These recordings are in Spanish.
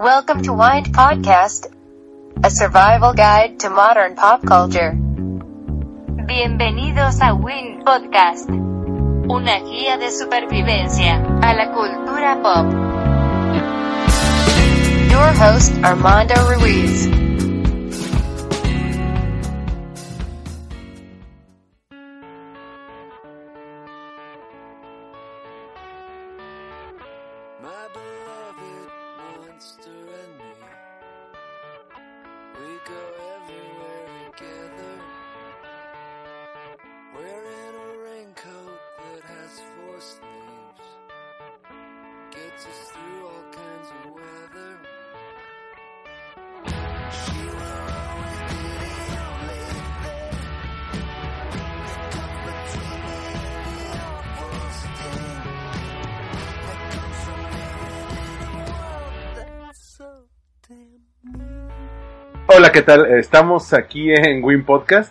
Welcome to Wind Podcast, a survival guide to modern pop culture. Bienvenidos a Win Podcast, una guía de supervivencia a la cultura pop. Your host, Armando Ruiz. Hola, ¿qué tal? Estamos aquí en Win Podcast.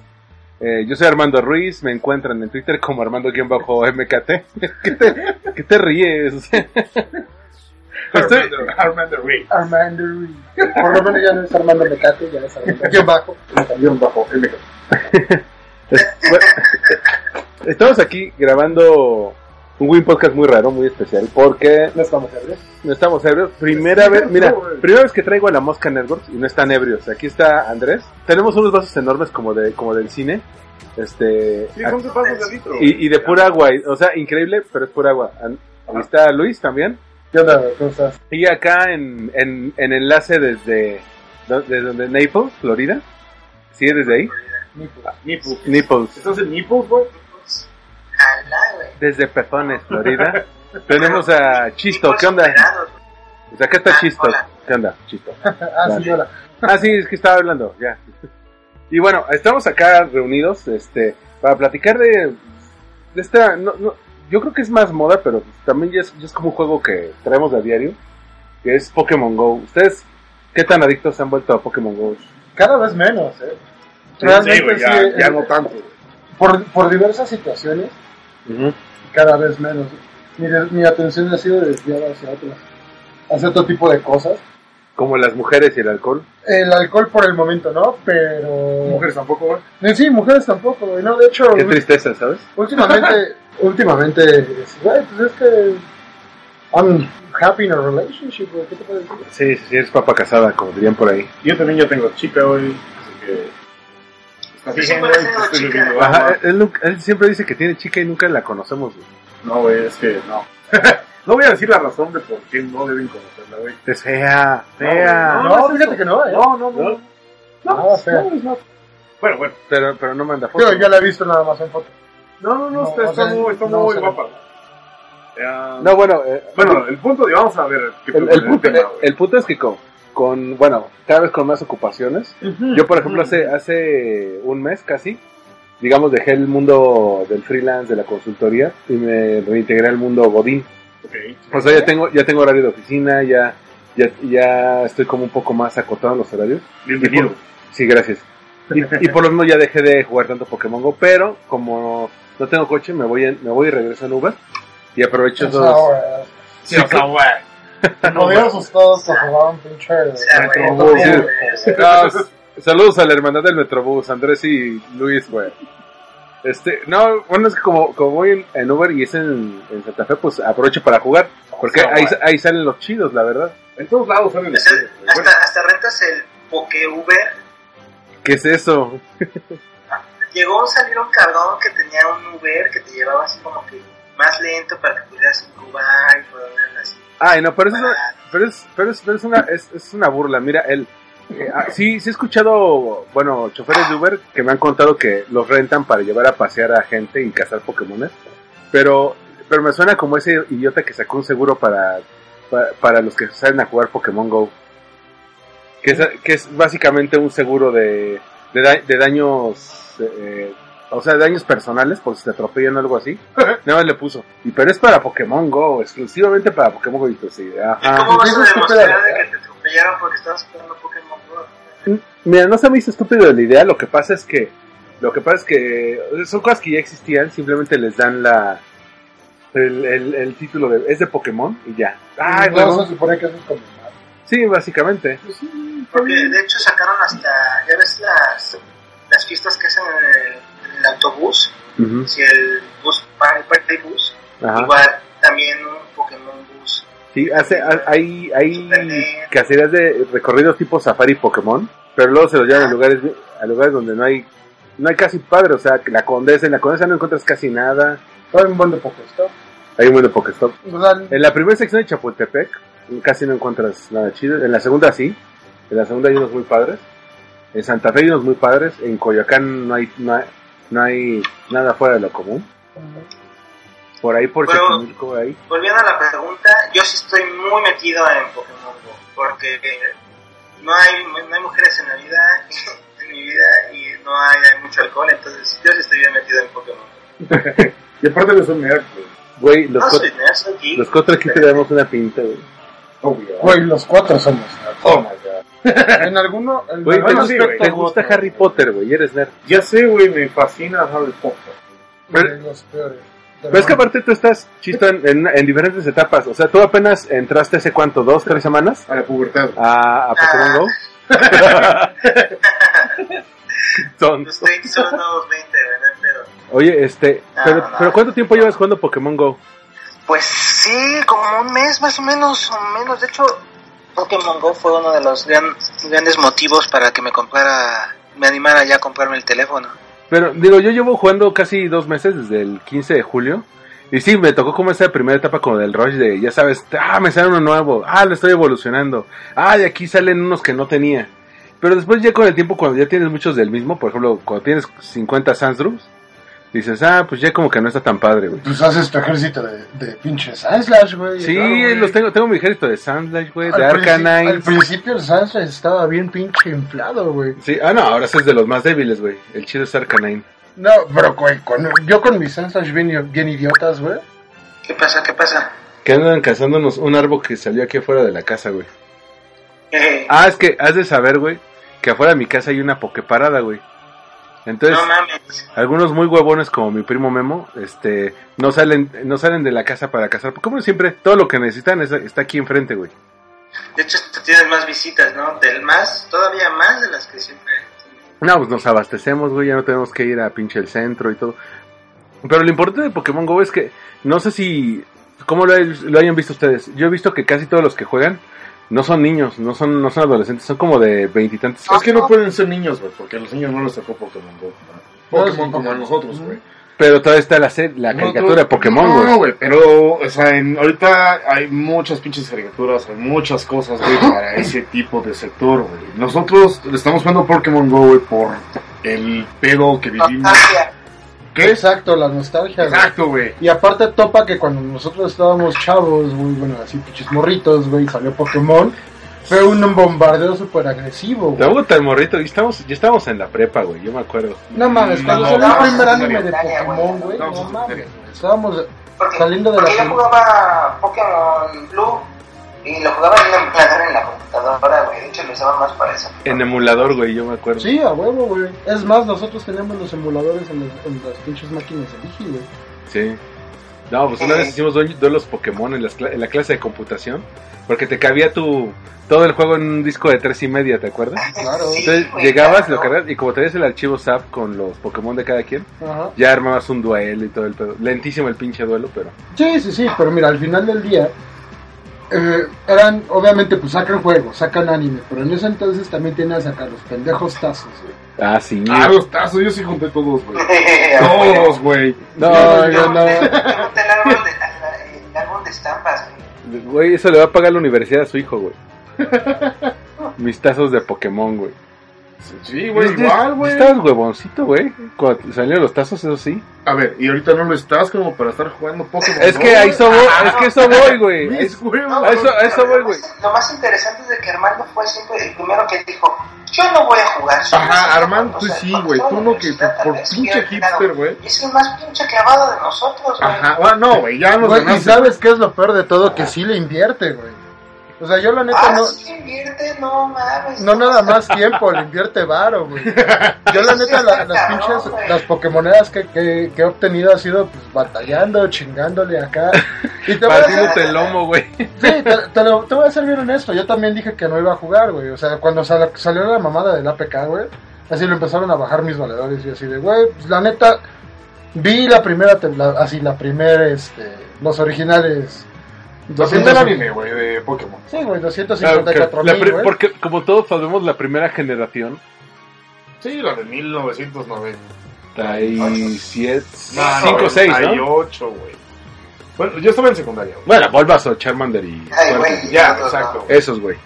Eh, yo soy Armando Ruiz, me encuentran en Twitter como Armando-MKT. ¿Qué te, ¿Qué te ríes? Estoy- Armando Reed. Armando Ruiz. Por lo menos ya no es Armando Mecate, ya es Armando. Guión bajo. Guión bajo Estamos aquí grabando un Win Podcast muy raro, muy especial, porque No estamos ebrios. no estamos ebrios. Primera vez, mira, primera vez que traigo a la Mosca Networks y no están ebrios. Aquí está Andrés. Tenemos unos vasos enormes como de como del cine. Este, Sí, son de litro. y, y de pura agua, o sea, increíble, pero es pura agua. Ahí está Luis también. ¿Qué onda? ¿Cómo estás? Y acá en, en, en enlace desde, desde donde Naples, Florida. ¿Sigue desde ahí? Nipples. Naples. ¿Estás en Nipples, güey? Desde Pezones, Florida. Tenemos a Chisto, ¿qué onda? Pues acá está Chisto. ¿Qué onda, Chisto? Ah, sí, hola. Ah, sí, es que estaba hablando, ya. Y bueno, estamos acá reunidos, este, para platicar de, de esta, no, no, yo creo que es más moda, pero también ya es, ya es como un juego que traemos a diario, que es Pokémon Go. ¿Ustedes qué tan adictos se han vuelto a Pokémon Go? Cada vez menos, ¿eh? Sí, Realmente sí. ya, eh, ya no tanto. por, por diversas situaciones, cada vez menos. Mi, de- mi atención ha sido desviada hacia otras, hacia otro tipo de cosas. Como las mujeres y el alcohol. El alcohol por el momento no, pero... Mujeres tampoco, güey. Eh, Sí, mujeres tampoco, güey. No, de hecho, Qué tristeza, ¿sabes? últimamente, últimamente, es- güey, pues es que... I'm happy in a relationship, güey. ¿Qué te puedo decir? Sí, sí, eres papa casada, como dirían por ahí. Yo también ya tengo chica, güey. Así que. Ajá, él, nunca- él siempre dice que tiene chica y nunca la conocemos. güey. No, güey, es que no. no voy a decir la razón de por qué no deben conocerla, güey. Es fea, fea. No, No, no es fíjate que no, ¿eh? No, no, no. ¿No? No, Nada fea. no. Bueno, bueno. Pero, pero no manda fotos. Yo ya la he visto nada más en foto. No, no, no, No, está, o está sea, muy, está no muy se ve. guapa. Ya- No, bueno, eh, Bueno, el punto de vamos a ver qué el, punto, tema, güey. el punto es que con, con, bueno, cada vez con más ocupaciones. Yo, por ejemplo, hace, hace un mes casi, digamos, dejé el mundo del freelance, de la consultoría, y me reintegré al mundo Godín. Ok. O sea, ya tengo, ya tengo horario de oficina, ya, ya, ya estoy como un poco más acotado en los horarios. Bienvenido. Sí, gracias. Y, y por lo mismo ya dejé de jugar tanto Pokémon Go, pero como no tengo coche, me voy, en- me voy y regreso en Uber. Y aprovecho esos... Sí, o sea, Podíamos todos jugar un pinche. Metrobús. Ah, saludos a la hermandad del Metrobús, Andrés y Luis, güey. Este, no, bueno, es que como, como voy en, en Uber y es en, en Santa Fe, pues aprovecho para jugar. Porque ahí, ahí salen los chidos, la verdad. En todos lados salen los Hasta, chidos. Bueno, hasta, hasta rentas el Poké Uber. ¿Qué es eso? Llegó a salir un cabrón que tenía un Uber que te llevaba así como que más lento para que pudieras probar y poder así. Ay, no, pero eso es una, pero es, pero es, pero es una, es, es una burla. Mira, el, eh, ah, sí, sí he escuchado, bueno, choferes de Uber que me han contado que los rentan para llevar a pasear a gente y cazar Pokémones. Pero, pero me suena como ese idiota que sacó un seguro para, para, para los que salen a jugar Pokémon Go. Que es, que es básicamente un seguro de, de, da- de daños, eh, o sea, daños personales por si te atropellan o algo así. Nada más le puso. Y pero es para Pokémon Go, exclusivamente para Pokémon Go. Y pues sí, ajá. ¿Cómo vas a demostrar de que te atropellaron porque estabas jugando Pokémon Go? Mira, no se me hizo estúpido la idea, lo que pasa es que lo que pasa es que son cosas que ya existían, simplemente les dan la el, el, el título de es de Pokémon y ya. Ay, no, bueno. se supone que eso es como Sí, básicamente. Pues sí, Porque de hecho sacaron hasta, ya ves las, las fiestas que hacen en el, en el autobús, si el bus, el party bus, Ajá. igual también un Pokémon bus. Sí, hace, ha- hay, hay cacerías de recorridos tipo Safari Pokémon, pero luego se los llevan a lugares, a lugares donde no hay, no hay casi padre, o sea, que la Condesa, en la Condesa no encuentras casi nada, Hay un buen de Pokestop. hay un buen de Pokestop. O sea, En la primera sección de Chapultepec casi no encuentras nada chido, en la segunda sí, en la segunda hay unos muy padres, en Santa Fe hay unos muy padres, en Coyoacán no hay, no hay, no hay nada fuera de lo común. Por ahí, por Pero- Xochimilco, ahí. Volviendo a la pregunta, yo sí estoy muy metido en Pokémon Go, porque no hay, no hay mujeres en la vida, en mi vida, y no hay, hay mucho alcohol, entonces yo sí estoy bien metido en Pokémon. Y aparte de eso, me da, pues, Güey, los, No cuatro- soy nerd, soy geek. los cuatro aquí te damos una pinta, güey. obvio. güey, los cuatro somos. Oh my god. En alguno, en Güey, algún te, aspecto te gusta otro, Harry Potter, güey, y eres nerd. Ya sé, güey, me fascina Harry Potter. güey, los peores. Pero es que aparte tú estás chisto en, en, en diferentes etapas. O sea, tú apenas entraste hace cuánto, dos, tres semanas A la pubertad. a, a Pokémon Go. Son. Los 20 son nuevos 20, güey, no hay pedo. Oye, este, Ah, pero, no. pero ¿cuánto tiempo llevas jugando Pokémon Go? Pues sí, como un mes más o menos, o menos. De hecho, Pokémon Go fue uno de los gran- grandes motivos para que me comprara, me animara ya a comprarme el teléfono. Pero digo, yo llevo jugando casi dos meses desde el 15 de julio. Y sí, me tocó como esa primera etapa como del rush de, ya sabes, ah, me sale uno nuevo, ah, lo estoy evolucionando, ah, y aquí salen unos que no tenía. Pero después ya con el tiempo, cuando ya tienes muchos del mismo, por ejemplo, cuando tienes 50 Sandrews, dices, ah, pues ya como que no está tan padre, güey. Pues haces tu ejército de, de pinches Sandslash, güey. Sí, claro, los tengo, tengo mi ejército de Sandlash, güey, de Al princi- Al Arcanine. principio el Sandslash estaba bien pinche inflado, güey. Sí, ah, no, ahora es de los más débiles, güey. El chido es Arcanine. No, pero güey, con- yo con mis Sandslash bien, bien idiotas, güey. ¿Qué pasa? ¿Qué pasa? Que andan cazándonos un árbol que salió aquí afuera de la casa, güey. Eh, Ah, es que has de saber, güey, que afuera de mi casa hay una pokeparada, güey. Entonces, no mames. algunos muy huevones como mi primo Memo, este, no salen, no salen de la casa para cazar. Como siempre, todo lo que necesitan es- está aquí enfrente, güey. De hecho, tienes más visitas, ¿no? Del más, todavía más de las que siempre. No, pues nos abastecemos, güey, ya no tenemos que ir a pinche el centro y todo. Pero lo importante de Pokémon GO es que, no sé si, cómo lo, hay- lo hayan visto ustedes. Yo he visto que casi todos los que juegan no son niños, no son, no son adolescentes, son como de veintitantos. Es que no pueden ser niños, güey, porque a los niños no les tocó Pokémon Go. ¿no? Pokémon como a nosotros, güey. Pero todavía está la, la caricatura de Pokémon, No, güey. güey, pero, o sea, en- ahorita hay muchas pinches caricaturas, hay muchas cosas, güey, para ese tipo de sector, güey. Nosotros le estamos jugando Pokémon Go, güey, por el pedo que vivimos. Nostalgia. ¿Qué? Exacto, la nostalgia. Exacto, güey. Y aparte topa que cuando nosotros estábamos chavos, güey, bueno, así pinches morritos, güey, salió Pokémon, fue un bombardeo súper agresivo, Te güey. gusta el morrito, y estamos, ya estábamos en la prepa, güey, yo me acuerdo. No mames, cuando salió el primer anime de Pokémon, güey. No, mames. Estábamos Porque, saliendo de porque la yo jugaba Pokémon Blue y lo jugaba en emulador en la computadora, güey. De hecho, lo usaba más para eso. En emulador, güey, yo me acuerdo. Sí, a huevo, güey. Es más, nosotros teníamos los emuladores en, los- en las pinches máquinas de Digi, güey. Sí. No, pues una vez hicimos due- duelos Pokémon en, cla- en la clase de computación. Porque te cabía tu todo el juego en un disco de tres y media, ¿te acuerdas? Claro. Entonces llegabas, claro. lo cargas y como tenías el archivo SAP con los Pokémon de cada quien, Ajá. ya armabas un duelo y todo el pedo. Lentísimo el pinche duelo, pero. Sí, sí, sí, pero mira, al final del día, eh, eran, obviamente, pues sacan juegos, sacan anime, pero en ese entonces también tenían a sacar los pendejos tazos, güey. Ah, sí. Ah, los tazos, yo sí junté todos, güey. Todos. Todos, güey. No, yo no. el árbol de, el árbol de estampas, güey. Güey, eso le va a pagar la universidad a su hijo, güey. Mis tazos de Pokémon, güey. Sí, güey, Ya- igual, güey. Estabas huevoncito, güey. Cuando salieron los tazos, eso sí. A ver, y ahorita no lo estás como para estar jugando Pokémon. Es que Go, a güey. eso voy, es que eso voy, güey. Eso, eso voy, güey. Lo más interesante es de que Armando fue siempre el primero que dijo, yo no voy a jugar. Ajá, Armando, tú sí, güey, tú no que por pinche hipster, güey. Y es el más pinche clavado de nosotros, güey. Ajá, bueno, no, güey, ya nos y sabes qué es lo peor de todo, que sí le invierte, güey. O sea, yo la neta Ah, no, sí, invierte, no mames. no nada más tiempo, le invierte varo, güey. Yo la neta, la- las pinches, las pokemonedas que, que, que he obtenido ha sido pues batallando, chingándole acá. Y te voy a decir, Partiéndote el lomo, güey. sí, te, te lo- te voy a ser bien honesto, yo también dije que no iba a jugar, güey. O sea, cuando sal- salió la mamada del APK, güey, así lo empezaron a bajar mis valedores y así de, güey, pues la neta, vi la primera, la- así la primera, este, los originales. Lo siento el anime, güey, de Pokémon. Sí, güey, Claro, 254 que la mil, porque como todos sabemos, la primera generación, Sí, la de 1990. 7, No, 5, 6, ¿no? 98, güey. Bueno, yo estaba en secundaria, güey. Bueno, Bulbasaur, Charmander y... Ay, güey. Ya, exacto. Esos, güey.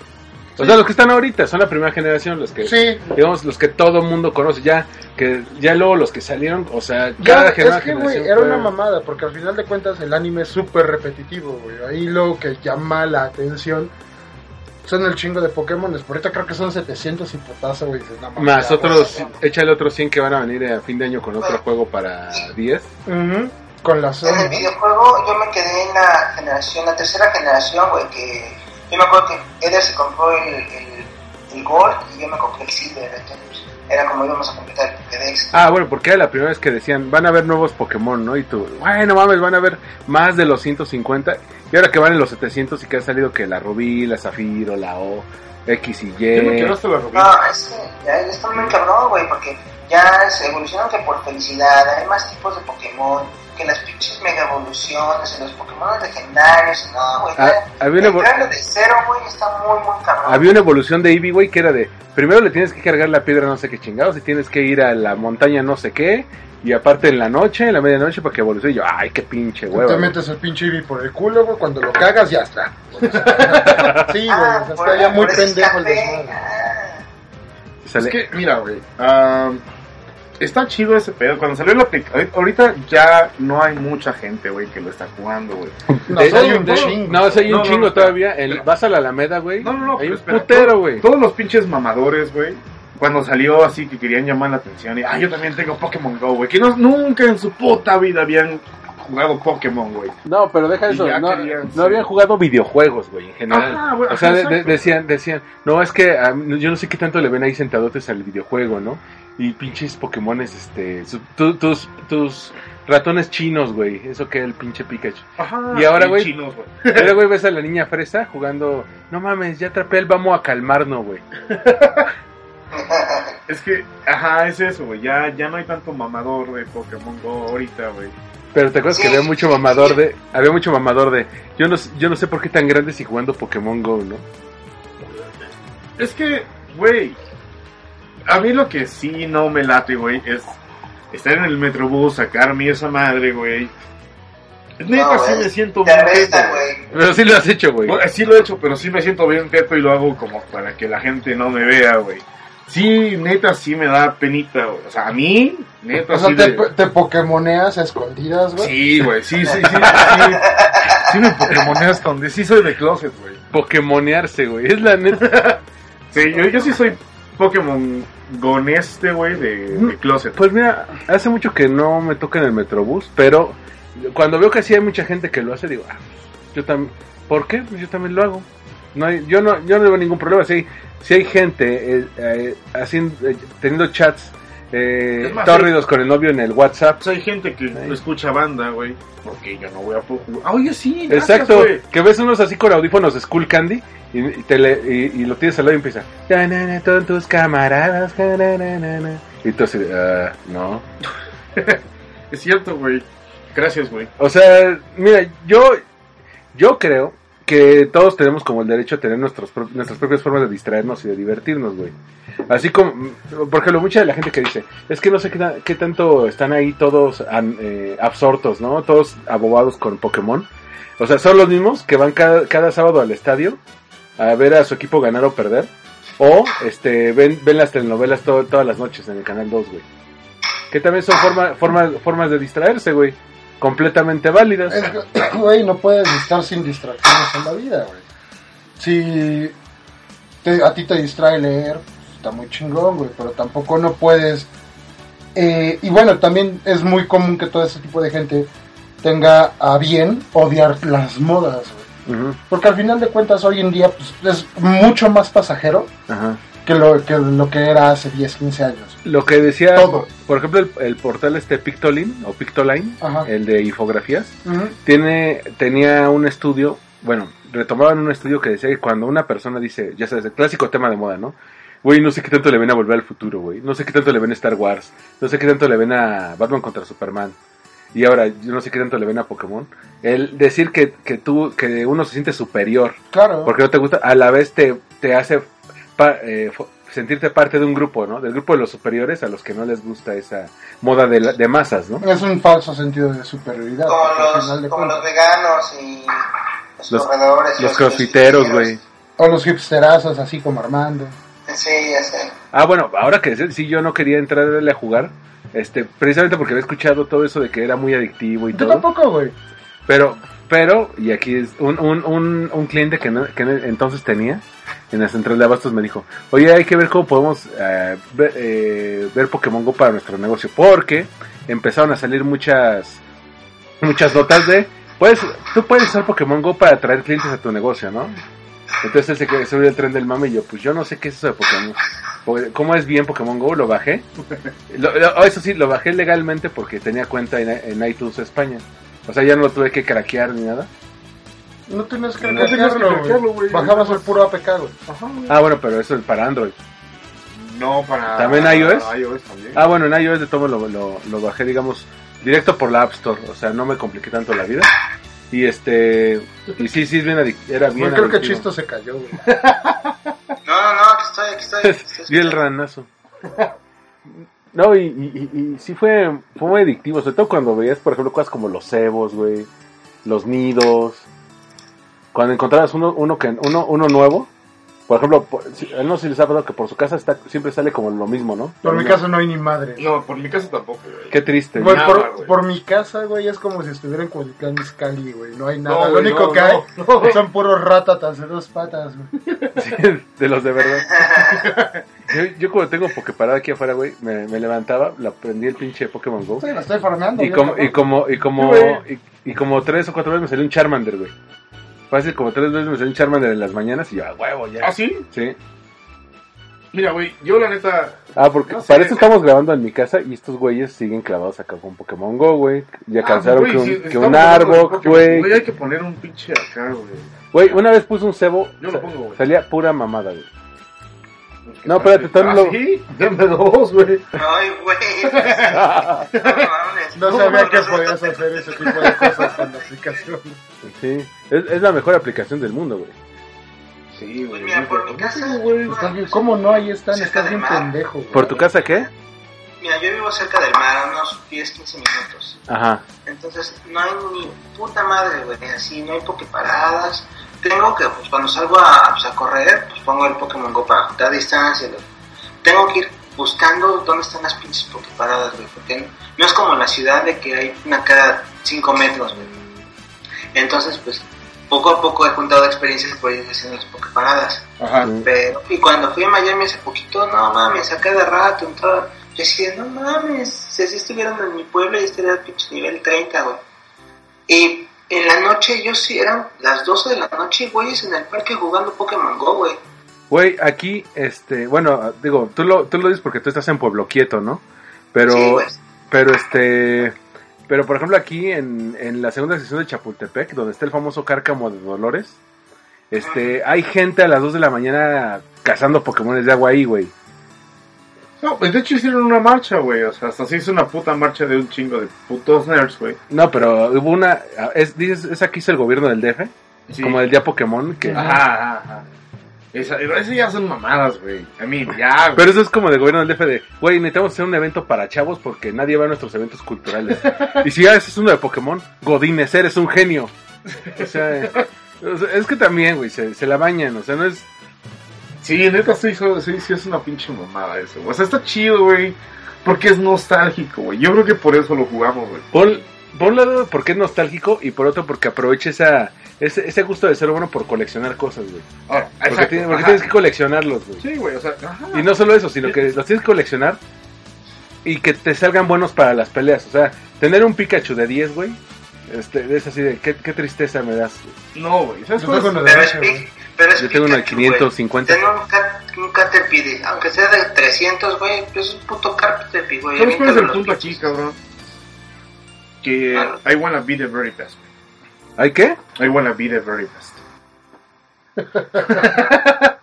O sea, los que están ahorita son la primera generación, los que, Sí, digamos, los que todo mundo conoce ya, que ya luego los que salieron, o sea, Ya, cada es que, güey, generación era fue- una mamada, porque al final de cuentas el anime es súper repetitivo, güey. Ahí lo que llama la atención son el chingo de Pokémon. Ahorita creo que son 700 y putazo, güey. Más ya, otros, güey. échale otros 100 que van a venir a fin de año con otro juego para 10. güey. Ujú, Con la En Sony. el videojuego yo me quedé en la generación, la tercera generación, güey, que yo me acuerdo que Eder se compró el, el, el Gold y yo me compré el Silver, entonces era como íbamos a completar el Pokédex. Ah, bueno, porque era la primera vez que decían, van a haber nuevos Pokémon, ¿no? Y tú, bueno, mames, van a haber más de los 150. Y ahora que van en los 700 y que ha salido que la Rubí, la Zafiro, la O, X y Y. Yo me quedé hasta la rubí. No, es que ya, ya está muy cabrón, güey, porque ya se evolucionan que por felicidad, hay más tipos de Pokémon, que las pinches mega evoluciones, en los Pokémon legendarios, no, güey, Ah, había una de cero, güey, está muy, muy cabrón. Había una evolución de Eevee, güey, que era de, primero le tienes que cargar la piedra no sé qué chingados y tienes que ir a la montaña no sé qué, y aparte en la noche, en la medianoche, para que evolucione. Y yo, ay, qué pinche Te hueva. güey. metes el pinche Eevee por el culo, güey. Cuando lo cagas, ya está. sí, güey. Ah, o sea, por- está ya muy pendejo el desmadre. ah. Es que, mira, güey. ah, está chido ese pedo. Cuando salió la aplicación. Ahorita ya no hay mucha gente, güey, que lo está jugando, güey. No, de- hay un de- chingo. no, hay un No, no, chingo no, todavía. El- vas a la Alameda, güey. No, no, no. Hay pero un espera, putero, todo- güey. Todos los pinches mamadores, güey. Cuando salió así que querían llamar la atención. Y, ah, yo también tengo Pokémon Go, güey. Que no, nunca en su puta vida habían jugado Pokémon, güey. No, pero deja eso. No, querían, no sí. habían jugado videojuegos, güey, en general. Ajá, güey, o sea, de- decían, decían, no, es que yo no sé qué tanto le ven ahí sentadotes al videojuego, ¿no? Y pinches Pokémones, este, su- tu- tus, tus ratones chinos, güey, eso que el pinche Pikachu. Ajá. Y ahora, güey, chinos, güey. Ves a la niña fresa jugando, no mames, ya atrapé el vamos a calmarnos, güey. Es que, ajá, es eso, güey. Ya, ya no hay tanto mamador de Pokémon Go ahorita, güey. Pero te acuerdas que había mucho mamador sí. de, había mucho mamador de, yo no, yo no sé por qué tan grandes y jugando Pokémon Go, ¿no? Es que, güey, a mí lo que sí no me late, güey, es estar en el metrobús, sacarme esa madre, güey. Neta, No, sí me siento Te bien güey. Pero sí lo has hecho, güey. Bueno, sí lo he hecho, pero sí me siento bien teto y lo hago como para que la gente no me vea, güey. Sí, neta, sí me da penita, güey. O sea, a mí, neta, O sea, sí te, de- te pokemoneas a escondidas, güey. Sí, güey, sí, sí, sí, sí. Sí me pokemoneas donde sí soy de closet, güey. Pokémonearse, güey. Es la neta. Sí, yo, yo sí soy Pokémon goneste, güey, de, de closet. Pues mira, hace mucho que no me toca en el Metrobús, pero cuando veo que sí hay mucha gente que lo hace, digo, ah, yo también, ¿por qué? Pues yo también lo hago. No hay, yo no, yo no veo ningún problema. Si hay, si hay gente eh, eh, haciendo, eh, teniendo chats eh, más, tórridos con el novio en el WhatsApp. Pues hay gente que Ay. escucha banda, güey. Porque yo no voy a. Ah, oye, sí. Exacto, que ves unos así con audífonos de Skull Candy y, te le- y, y lo tienes al lado y empieza. "Ya, na, na, Con tus camaradas. ja, na, na, na, na". Y tú así, "Ah, no. Es cierto, güey. Gracias, güey. O sea, mira, yo, yo creo que todos tenemos como el derecho a tener nuestros, pro- nuestras propias formas de distraernos y de divertirnos, güey. Así como, mm, por ejemplo, mucha de la gente que dice, es que no sé qué, qué tanto están ahí todos an- eh, absortos, ¿no? Todos abobados con Pokémon. O sea, son los mismos que van cada, cada sábado al estadio a ver a su equipo ganar o perder. O este ven, ven las telenovelas to- todas las noches en el Canal 2, güey. Que también son forma, forma- formas de distraerse, güey. Completamente válidas. Es que, güey, no puedes estar sin distracciones en la vida, güey. Si te- a ti te distrae leer, pues, está muy chingón, güey, pero tampoco no puedes... eh, y bueno, también es muy común que todo ese tipo de gente tenga a bien odiar las modas, güey. Porque al final de cuentas hoy en día pues, es mucho más pasajero Ajá. Que lo que, lo que era hace 10, 15 años. Lo que decía, Todo. por ejemplo, el, el portal este Pictoline o Pictoline, Ajá. el de infografías, tiene tenía un estudio, bueno, retomaban un estudio que decía que cuando una persona dice, ya sabes, el clásico tema de moda, ¿no? Güey, no sé qué tanto le ven a Volver al Futuro, güey. No sé qué tanto le ven a Star Wars. No sé qué tanto le ven a Batman contra Superman. Y ahora, yo no sé qué tanto le ven a Pokémon. El decir que, que tú, que uno se siente superior Claro. porque no te gusta, a la vez te, te hace pa- eh, sentirte parte de un grupo, ¿no? Del grupo de los superiores a los que no les gusta esa moda de, la- de masas, ¿no? Es un falso sentido de superioridad. Como los, final de como los cuentas- veganos y los, Los- corredores. Los crossfiteros, güey. O los hipsterazos, así como Armando. Sí, ya sé. Ah, bueno, ahora que decir, sí, yo no quería entrarle a jugar, este, precisamente porque había escuchado todo eso de que era muy adictivo y Yo todo. tampoco, güey. Pero, pero, y aquí es un, un, un, un cliente que, no- que entonces tenía en la central de abastos me dijo, oye, hay que ver cómo podemos eh, ver, eh, ver Pokémon Go para nuestro negocio, porque empezaron a salir muchas, muchas notas de, puedes, tú puedes usar Pokémon Go para atraer clientes a tu negocio, ¿no? Entonces él se quedó- el tren del mame y yo, pues yo no sé qué es eso de Pokémon. ¿Cómo es bien Pokémon Go? Lo bajé. Lo- oh, eso sí, lo bajé legalmente porque tenía cuenta en, en iTunes España. O sea, ya no lo tuve que craquear ni nada. No tienes que No güey. Bajabas el puro APK, güey. Ah, bueno, pero eso es para Android. No, para. ¿También iOS? iOS también. Ah, bueno, en iOS de todo lo, lo, lo bajé, digamos, directo por la App Store. O sea, no me compliqué tanto la vida. Y este. Y sí, sí, es bien adic- era bien. Güey, creo que. Chisto se cayó, güey. No, no, no, aquí estoy, aquí estoy. aquí estoy Vi el ranazo. No, y, y, y, y sí fue, fue muy adictivo, sobre todo cuando veías, por ejemplo, cosas como los cebos, güey, los nidos. Cuando encontrabas uno, uno, que, uno, uno nuevo, por ejemplo, por- si- no sé si les ha pasado que por su casa está, siempre sale como lo mismo, ¿no? Por mi casa no hay ni madre. No, por mi casa tampoco, güey. Qué triste. Güey, nada, por, güey. por mi casa, güey, es como si estuviera en Cuautitlán Izcalli, güey. No hay nada. No, Lo güey, único no, que no, hay son puros ratatas de dos patas, güey. Sí, de los de verdad. Yo, yo como tengo Poképarada aquí afuera, güey, me, me levantaba, la prendí el pinche Pokémon Go. Sí, la estoy farmeando. Y como, y como, y como, y, y como tres o cuatro veces me salió un Charmander, güey. Fácil, como tres veces me salió un Charmander en las mañanas y yo, a huevo, ya. ¿Ah, sí? Sí. Mira, güey, yo la neta. Ah, porque No sé, para eso güey. estamos grabando en mi casa y estos güeyes siguen clavados acá con Pokémon Go, güey. Ya Ah, cansaron güey, que un, sí, que un Arbok, Pokémon, güey. Hay que poner un pinche acá, güey. Güey, una vez puse un cebo, Yo lo pongo, güey. salía pura mamada, güey. No, espérate, tú ¿Ah, lo- sí? Dame dos, güey. Ay, güey. No mames. No No, sabía que podías hacer ese tipo de cosas con la aplicación. Sí, es, es la mejor aplicación del mundo, güey. Sí, Pues mira, por mi casa. güey. Bien- ¿Cómo no? Ahí están, estás bien pendejo, güey. ¿Por tu casa qué? Mira, yo vivo cerca del mar, a unos 10, 15 minutos. Ajá. Entonces, no hay ni puta madre, güey. Así, no hay pokeparadas. Tengo que, pues cuando salgo a, pues, a correr, pues pongo el Pokémon Go para juntar distancia. Tengo que ir buscando dónde están las pinches pokeparadas, güey. Porque no es como en la ciudad de que hay una cada 5 metros, güey. Entonces, pues, poco a poco he juntado experiencias por ir haciendo las pokeparadas. Ajá. Pero, y cuando fui a Miami hace poquito, no mames, a cada rato entraba. Yo decía, no mames, si así estuvieran en mi pueblo, ya estaría al pinche nivel 30, güey. Y en la noche, yo sí, eran las 12 de la noche, güeyes, en el parque jugando Pokémon Go, güey. Güey, aquí, este, bueno, digo, tú lo, tú lo dices porque tú estás en Pueblo Quieto, ¿no? Pero, Sí, güey. pero este, pero por ejemplo aquí en, en la segunda sección de Chapultepec, donde está el famoso cárcamo de Dolores, este, hay gente a las 2 de la mañana cazando Pokémones de agua ahí, güey. No, pues de hecho hicieron una marcha, güey. O sea, hasta se hizo una puta marcha de un chingo de putos nerds, güey. No, pero hubo una, es, dices, es aquí es el gobierno del DF, Sí. como el día Pokémon, que, Ajá, ajá, ajá. Esa, eso ya son mamadas, güey. A mí, ya, güey. pero eso es como del gobierno del DF de, güey, necesitamos hacer un evento para chavos porque nadie va a nuestros eventos culturales. y si ya es uno de Pokémon, Godínez, eres un genio. O sea, o sea, es que también, güey, se, se la bañan, o sea, no es... Sí, neta, sí, sí, sí, sí es una pinche mamada eso. güey. O sea, está chido, güey. Porque es nostálgico, güey. Yo creo que por eso lo jugamos, güey. Por, por un lado, porque es nostálgico y por otro, porque aprovecha esa, ese, ese gusto de ser bueno por coleccionar cosas, güey. Ahora, Porque, tiene- porque tienes que coleccionarlos, güey. Sí, güey, o sea, ajá. Y no solo eso, sino que los tienes que coleccionar y que te salgan buenos para las peleas. O sea, tener un Pikachu de 10, güey, Este, es así de, qué, qué tristeza me das. No, güey. ¿Sabes cuál es? Pero de es, güey. pero es Yo tengo uno de Pikachu, güey. 550. Tengo un, cat, un Caterpie, aunque sea de 300, güey, pues es un puto Caterpie, güey. ¿Sabes cuál es el punto aquí, cabrón? Que I wanna be the very best. ¿Hay qué? I wanna be the very best.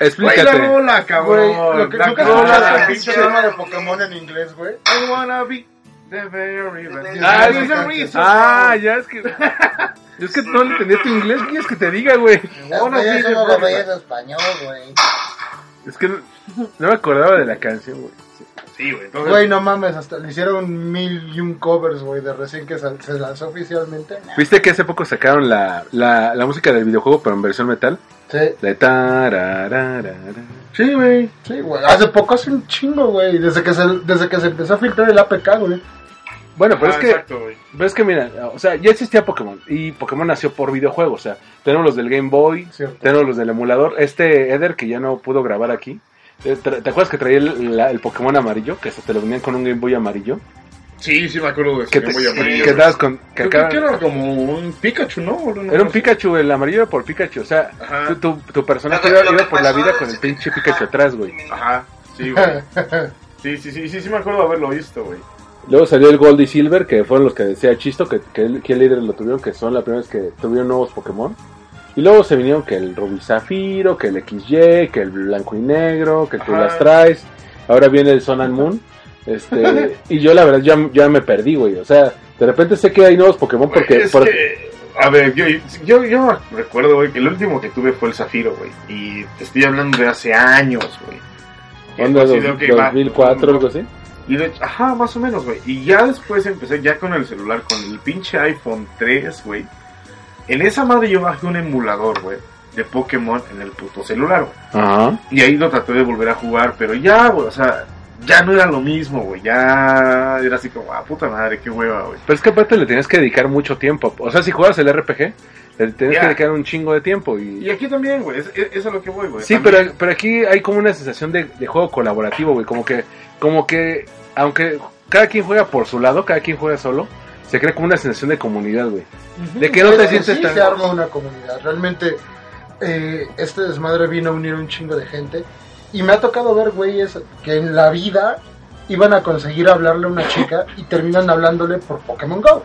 Güey, la Explícate. rola, Güey, cabrón. lo que la la de. Pokémon en inglés, güey. I wanna be the very best. Ah, There's sí, a reason. Ah, ya es que. Es que no le entendiste inglés, ¿quieres que te diga, güey? Wanna be the very best. español, güey. Es que no, no me acordaba de la canción, güey. Sí, güey. entonces- Güey, no mames, hasta le hicieron mil y un covers, güey, de recién que sal- se lanzó oficialmente. ¿Viste que hace poco sacaron la, la, la música del videojuego, pero en versión metal? Sí, De tarararara. Sí, güey. sí, güey. Hace poco, hace un chingo, güey. Desde que se, desde que se empezó a filtrar el APK, güey. Bueno, pero Ah, es que, Exacto, güey. pero es que mira, o sea, ya existía Pokémon y Pokémon nació por videojuego, o sea, tenemos los del Game Boy, Cierto. tenemos los del emulador, este Eder que ya no pudo grabar aquí, eh, ¿te, te acuerdas que traía el, la- el Pokémon amarillo? Que se te lo venían con un Game Boy amarillo. Sí, sí me acuerdo de Que, ese te, Game Boy amarillo, que dabas con... Que acá- era como un Pikachu, ¿no? Era un Pikachu, el amarillo era por Pikachu, o sea, Ajá. tu, tu, tu personaje iba, iba por la vida con el pinche Pikachu atrás, güey. Ajá, sí, güey. Sí, sí, sí, sí, sí me acuerdo de haberlo visto, güey. Luego salió el Gold y Silver, que fueron los que decía Chisto, que, que, el- que el líder lo tuvieron, que son la primera vez que tuvieron nuevos Pokémon. Y luego se vinieron que el Rubí Zafiro, que el XY, que el Blanco y Negro, que tú Ajá. las traes. Ahora viene el Sun and Moon. Este, y yo la verdad ya, ya me perdí, güey. O sea, de repente sé que hay nuevos Pokémon porque... es por- que, a ver, yo, yo, yo recuerdo, güey, que el último que tuve fue el Zafiro, güey. Y te estoy hablando de hace años, güey. Que ¿Onda considero dos- que va- 2004 algo así? Y de hecho, ajá, más o menos, güey. Y ya después empecé ya con el celular, con el pinche iPhone 3, güey. En esa madre yo bajé un emulador, güey, de Pokémon en el puto celular, güey. Ajá. Y ahí lo traté de volver a jugar, pero ya, güey, o sea, ya no era lo mismo, güey. Ya era así como, ah, puta madre, qué hueva, güey. Pero es que aparte le tenías que dedicar mucho tiempo. O sea, si jugabas el RPG, le tenías que dedicar un chingo de tiempo. Y, Y aquí también, güey, es, es, es a lo que voy, güey. Sí, También- pero, pero aquí hay como una sensación de, de juego colaborativo, güey. Como que, como que, aunque cada quien juega por su lado, cada quien juega solo, se crea como una sensación de comunidad, güey. De que no te Es sientes sí tan... se arma una comunidad. Realmente, eh, este desmadre vino a unir un chingo de gente. Y me ha tocado ver güeyes que en la vida iban a conseguir hablarle a una chica y terminan hablándole por Pokémon Go.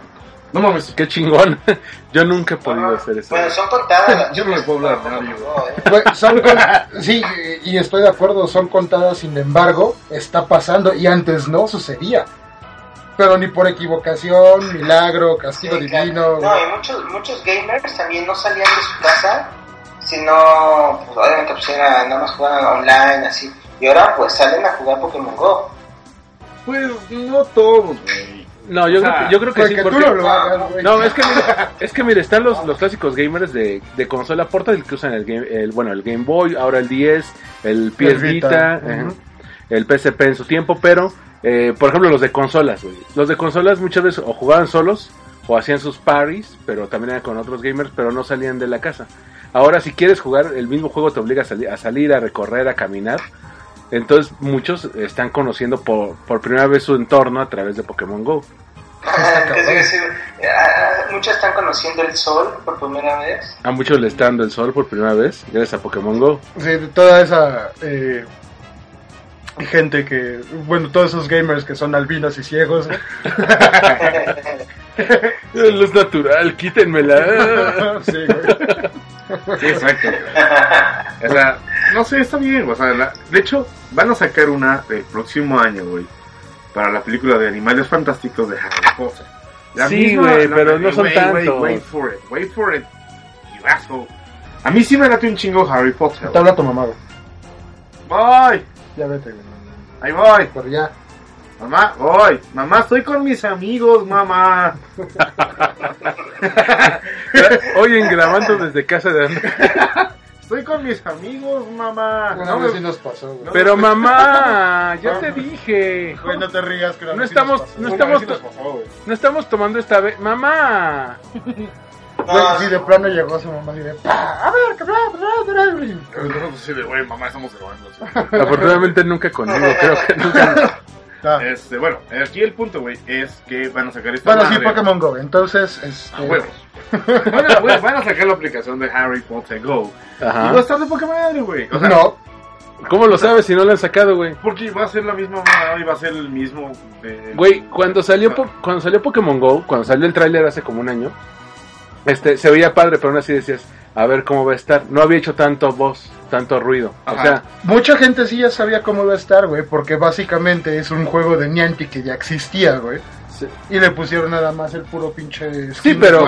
No mames. Qué chingón. Yo nunca he podido hacer eso. Bueno, son contadas las Yo no le puedo hablar a nadie, eh. Son con- sí, y estoy de acuerdo, son contadas, sin embargo, está pasando y antes no sucedía. Pero ni por equivocación, milagro, castigo Sí, divino. No, y muchos, muchos gamers también no salían de su casa, sino, pues obviamente pues era, nada más jugaban online, así. Y ahora pues salen a jugar Pokémon Go. Pues no todos, güey. No, yo, O sea, creo, que- yo creo que sí, que tú porque... no lo hagas, güey. No, es que mira, es que mira, están los, los clásicos gamers de, de consola portátil que usan el game, el, bueno, el Game Boy, ahora el 10, el PS El Vita, Vita, ujú. ajá, el PSP en su tiempo, pero eh, por ejemplo los de consolas, güey. Los de consolas muchas veces o jugaban solos o hacían sus parties, pero también eran con otros gamers, pero no salían de la casa. Ahora si quieres jugar el mismo juego te obliga a, salir a salir, a recorrer, a caminar. Entonces muchos están conociendo por, por primera vez su entorno a través de Pokémon Go. es decir, ah, muchos están conociendo el sol por primera vez. A muchos le está dando el sol por primera vez, gracias a Pokémon Go. Sí, de toda esa eh, gente que, bueno, todos esos gamers que son albinos y ciegos. Luz natural, quítenmela. sí, güey. Sí, exacto. O sea, no sé, está bien, o sea, la- de hecho, van a sacar una el próximo año, güey, para la película de Animales Fantásticos de Harry Potter. La Sí, güey, pero no son tantos. Wait for it, wait for it, you asshole. A mí sí me late un chingo Harry Potter. Te habla tu mamá, güey. Voy, Ya vete, güey. ahí voy. Pero ya. Mamá, voy. Mamá, estoy con mis amigos, mamá. Oyen grabando desde casa de Estoy con mis amigos, mamá. Una No me- sí nos pasó, güey. Pero mamá, ya te dije. Güey, no te rías, que No vez sí estamos- pasó. no estamos sí nos pasó. No estamos tomando esta vez. Mamá. Güey, sí, de plano llegó su mamá y de... "Pa, A ver, que bla, bla, bla, bla". Nosotros así de, güey, mamá, estamos grabando. así. Afortunadamente nunca conmigo, creo que nunca. Ah. Este, bueno, aquí el punto, güey, es que van a sacar esta Bueno, sí, madre. Pokémon Go. Entonces, este, A huevos. van, a, güey, van a sacar la aplicación de Harry Potter Go. Y va a Ajá. estar de poca madre, güey. O sea, no, ¿Cómo lo sabes si no lo han sacado, güey? Porque va a ser la misma mamada y va a ser el mismo. de- Güey, cuando salió, Po- cuando salió Pokémon Go, cuando salió el tráiler hace como un año, este, se veía padre, pero aún así decías, a ver cómo va a estar. No había hecho tanto voz, tanto ruido. O sea, mucha gente sí ya sabía cómo iba a estar, güey, porque básicamente es un juego de Niantic que ya existía, güey. sí, Y le pusieron nada más el puro pinche sí, pero,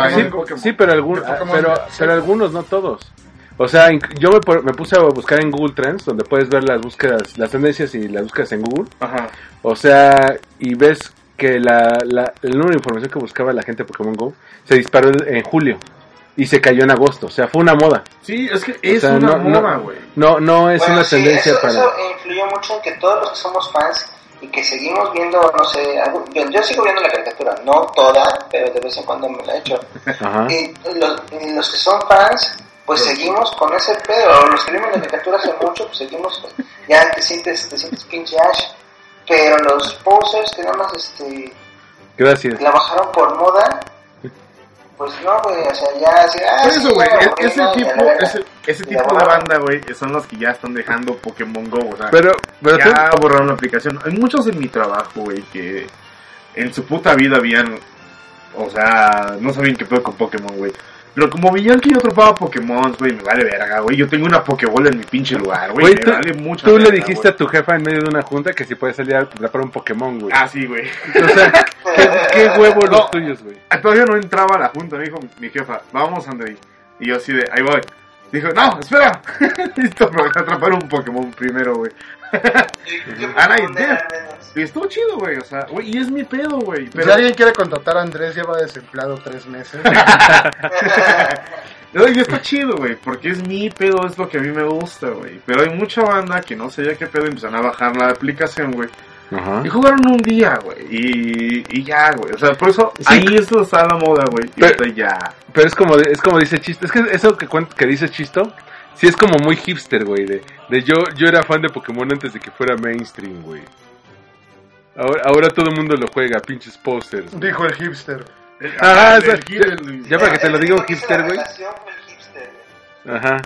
sí, pero, algún- pero, sí. pero algunos, no todos. O sea, yo me, por- me puse a buscar en Google Trends, donde puedes ver las búsquedas, las tendencias y las búsquedas en Google. Ajá. O sea, y ves que la, la- el número de información que buscaba la gente de Pokémon Go se disparó en julio y se cayó en agosto. O sea, fue una moda. Sí, es que es sea, una no- no- moda, güey. No, no es Bueno, una sí, tendencia eso, para. eso influyó mucho en que todos los que somos fans y que seguimos viendo, no sé, algún- yo, yo sigo viendo la caricatura, no toda, pero de vez en cuando me la echo. Ajá. Y los, los que son fans, pues seguimos con ese pedo. Los que vimos la caricatura hace mucho, pues seguimos, ya te sientes, te sientes pinche Ash. Pero los posers que nada más este, Gracias. la bajaron por moda, pues no, güey, o sea, ya así, ah, Por eso, güey, ese tipo, ese, tipo de banda, güey, son los que ya están dejando Pokémon Go, o sea, Pero, pero tú- ya borraron la aplicación. Hay muchos en mi trabajo, güey, que en su puta vida habían, o sea, no sabían qué pedo con Pokémon, güey. Pero como veían que yo atrapaba Pokémon, güey, me vale verga, güey. Yo tengo una Pokébola en mi pinche lugar, güey. Me vale mucho. tú le dijiste a tu jefa en medio de una junta que si puede salir a atrapar un Pokémon, güey. Ah, sí, güey. O sea, ¿qué, qué huevos los No. tuyos, güey. Ah, Todavía no entraba a la junta, me dijo mi jefa, vamos, Andrei. Y yo así de, ahí voy. Dijo, no, espera. Listo, me voy a atrapar un Pokémon primero, güey. ¿Qué- qué Ah, no, Pokémon idea. eran menos? Y estuvo chido, güey, o sea, güey, y es mi pedo, güey. Si Pero, alguien quiere contratar a Andrés, lleva desempleado tres meses. No, y está chido, güey, porque es mi pedo, es lo que a mí me gusta, güey. Pero hay mucha banda que no sabía qué pedo y empezaron a bajar la aplicación, güey. Ajá. Y jugaron un día, güey, y, y ya, güey. O sea, por eso, Sí. ahí es donde está la moda, güey. Y Pero- ya. Pero es como, es como dice Chisto. Es que eso que dice Chisto, sí es como muy hipster, güey. De, de yo, yo era fan de Pokémon antes de que fuera mainstream, güey. Ahora, ahora todo el mundo lo juega, pinches posters. Dijo el hipster. Ajá, el- o sea, el- el- Ya para que te lo diga un hipster, güey. Ajá.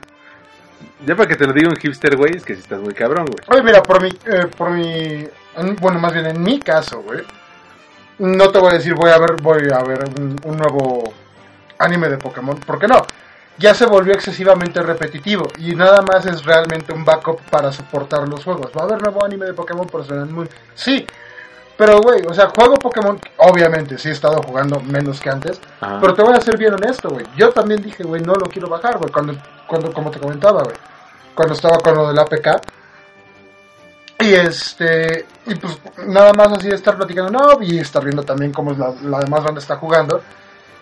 Ya para que te lo diga un hipster, güey, es que si estás muy cabrón, güey. Oye, mira, por mi, eh, por mi, en- bueno, más bien en mi caso, güey, no te voy a decir voy a ver, voy a ver un, un nuevo anime de Pokémon, porque no, ya se volvió excesivamente repetitivo y nada más es realmente un backup para soportar los juegos. Va a haber nuevo anime de Pokémon por Sun Moon, sí, pero güey, o sea, juego Pokémon, obviamente sí he estado jugando menos que antes, Ajá. pero te voy a ser bien honesto, güey. Yo también dije, güey, no lo quiero bajar, güey. Cuando, cuando, como te comentaba, güey. Cuando estaba con lo del APK. Y este, y pues nada más así de estar platicando, no, y estar viendo también cómo la, la demás banda está jugando.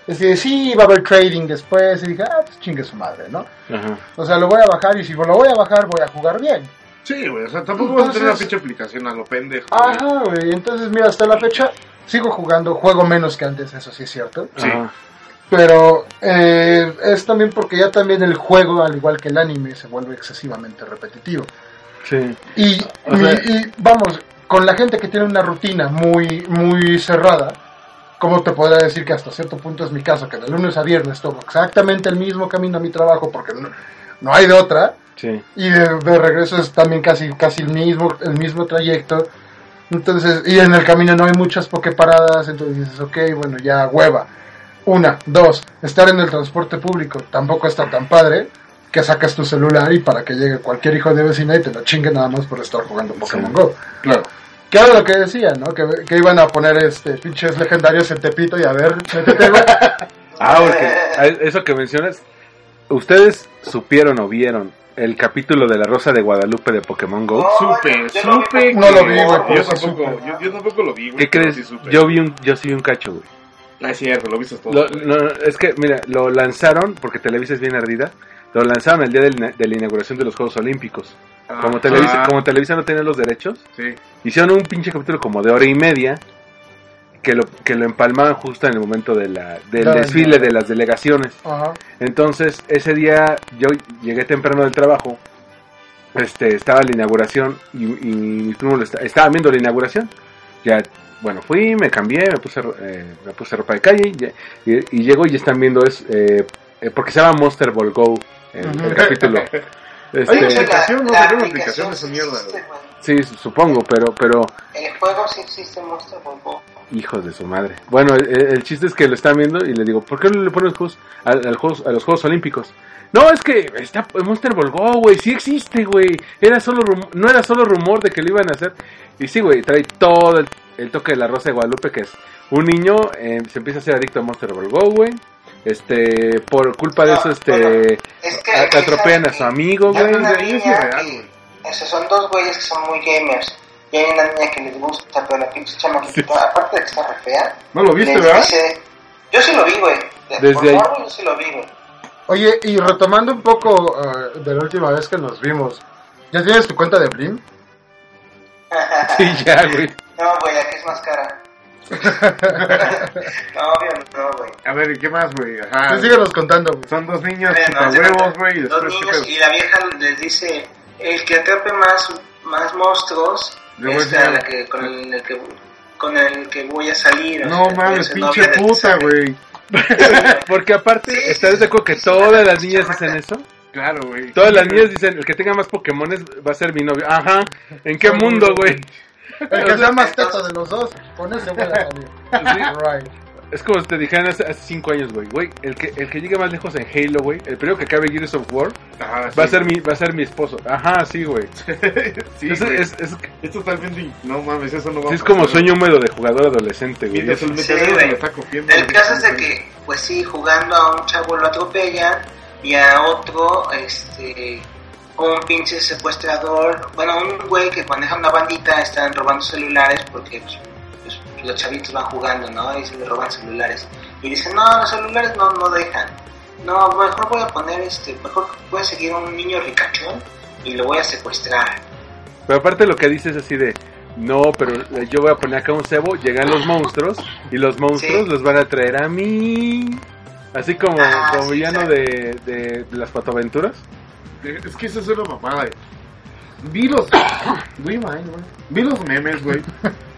Es decir, sí, va a haber trading después. Y dije, ah, pues chingue su madre, ¿no? Ajá. O sea, lo voy a bajar y si lo voy a bajar, voy a jugar bien. Sí, güey, o sea, tampoco vas a tener una Entonces- pinche aplicación a lo pendejo. güey. Ajá, güey. Entonces, mira, hasta la fecha sigo jugando, juego menos que antes, eso sí es cierto. Sí. Ajá. Pero eh, es también porque ya también el juego, al igual que el anime, se vuelve excesivamente repetitivo. Sí. Y, O sea- y- y, vamos, con la gente que tiene una rutina muy, muy cerrada, ¿cómo te podría decir que hasta cierto punto es mi caso? Que de lunes a viernes tomo exactamente el mismo camino a mi trabajo porque no, no hay de otra. Sí. Y de, de regreso es también casi, casi el mismo, el mismo trayecto. Entonces, y en el camino no hay muchas pokeparadas, entonces dices, ok, bueno, ya hueva. Una, dos, estar en el transporte público tampoco está tan padre que sacas tu celular y para que llegue cualquier hijo de vecina y te lo chingue nada más por estar jugando Pokémon Sí. Go. Claro. Que era lo que decía, ¿no? Que, que iban a poner este pinches legendarios en Tepito y a ver, métete, güey. Ah, porque a- eso que mencionas, ¿ustedes supieron o vieron el capítulo de la Rosa de Guadalupe de Pokémon Go? No, Supe, supe. No lo vi, güey, Yo yo, tampoco lo vi, güey. ¿Qué crees? sí supe. Yo vi un, yo sí vi un cacho, güey. Ah, es cierto, lo viste todo. Lo- no, es que, mira, lo lanzaron, porque Televisa es bien ardida, lo lanzaron el día del- de la inauguración de los Juegos Olímpicos. Como, Ah, Televisa, como Televisa no tenía los derechos, Sí. hicieron un pinche capítulo como de hora y media que lo, que lo empalmaban justo en el momento de la, del desfile de las delegaciones. Ajá. Entonces, ese día yo llegué temprano del trabajo, este, estaba la inauguración y, y mi primo lo esta- estaba viendo la inauguración. Ya, bueno, fui, me cambié, me puse, eh, me puse ropa de calle y, y, y llego y están viendo es, eh, eh, porque se llama Monster Ball Go, el, el Ujú. capítulo. Hay Este, una aplicación, ¿no? la Tenemos aplicación de esa mierda, güey. Sí, supongo, pero, pero, El juego sí existe Monster Ball Go. hijos de su madre. Bueno, el, el chiste es que lo están viendo y le digo, ¿por qué no le pones juegos a los Juegos Olímpicos? No, es que está Monster Ball Go, güey, sí existe, güey. Era solo no era solo rumor de que lo iban a hacer. Y sí, güey, trae todo el, el toque de la Rosa de Guadalupe, que es un niño eh, se empieza a ser adicto a Monster Ball Go, güey. Este, por culpa de eso, este, Es que atropellan a su amigo, güey. es irreal, que- güey. Esos son dos güeyes que son muy gamers. Y hay una niña que les gusta, pero la pinche chamaquita, aparte de que está re fea, ¿No lo viste, verdad? dice- Yo sí lo vi, güey. De- Desde por ahí. morbo yo sí lo vi, güey. Oye, y retomando un poco eh, de la última vez que nos vimos, ¿ya tienes tu cuenta de Blim? Sí, ya, güey. No, güey, aquí es más cara. no, obvio, no, güey. A ver, ¿y qué más, güey? Ajá. Sí, síguenos contando, güey. Son dos niños haz de huevos, güey. Dos después, ¿qué niños y la vieja les dice, el que atrape más, más monstruos es a enseñar. la que, con, el, el que, con el que voy a salir. o No sea, mames, es pinche puta, güey. Porque aparte, Sí, ¿estás de acuerdo que todas las niñas hacen eso? Claro, güey. Todas las niñas dicen, el que tenga más Pokémones va a ser mi novio. Ajá, ¿en qué mundo, güey? El que sea más teto de los dos, con ese voy a salir. Right. Es como si te dijeran hace, hace cinco años, güey. Güey, el que, el que llegue más lejos en Halo, güey, el primero que acabe Gears of War, Ajá, va a sí. ser mi, va a ser mi esposo. Ajá, sí, güey. sí, es, güey. es, es, Es totalmente. No mames, eso no va sí a es como sueño húmedo de jugador adolescente, güey. Sí, güey. lo está copiando. El caso es de que, pues sí, jugando a un chavo lo atropellan y a otro, este, un pinche secuestrador, bueno, un güey que maneja una bandita, están robando celulares porque pues, los chavitos van jugando, ¿no? Y se les roban celulares. Y dicen, no, los celulares no, no dejan. No, mejor voy a poner, este, mejor voy a seguir a un niño ricachón y lo voy a secuestrar. Pero aparte lo que dice es así de, no, pero yo voy a poner acá un cebo, llegan los monstruos y los monstruos Sí. los van a traer a mí. Así como, Ah, como sí, villano de, de, de las patoaventuras. Es que eso es una mamada. Vi los. Güey? Vi los memes, güey.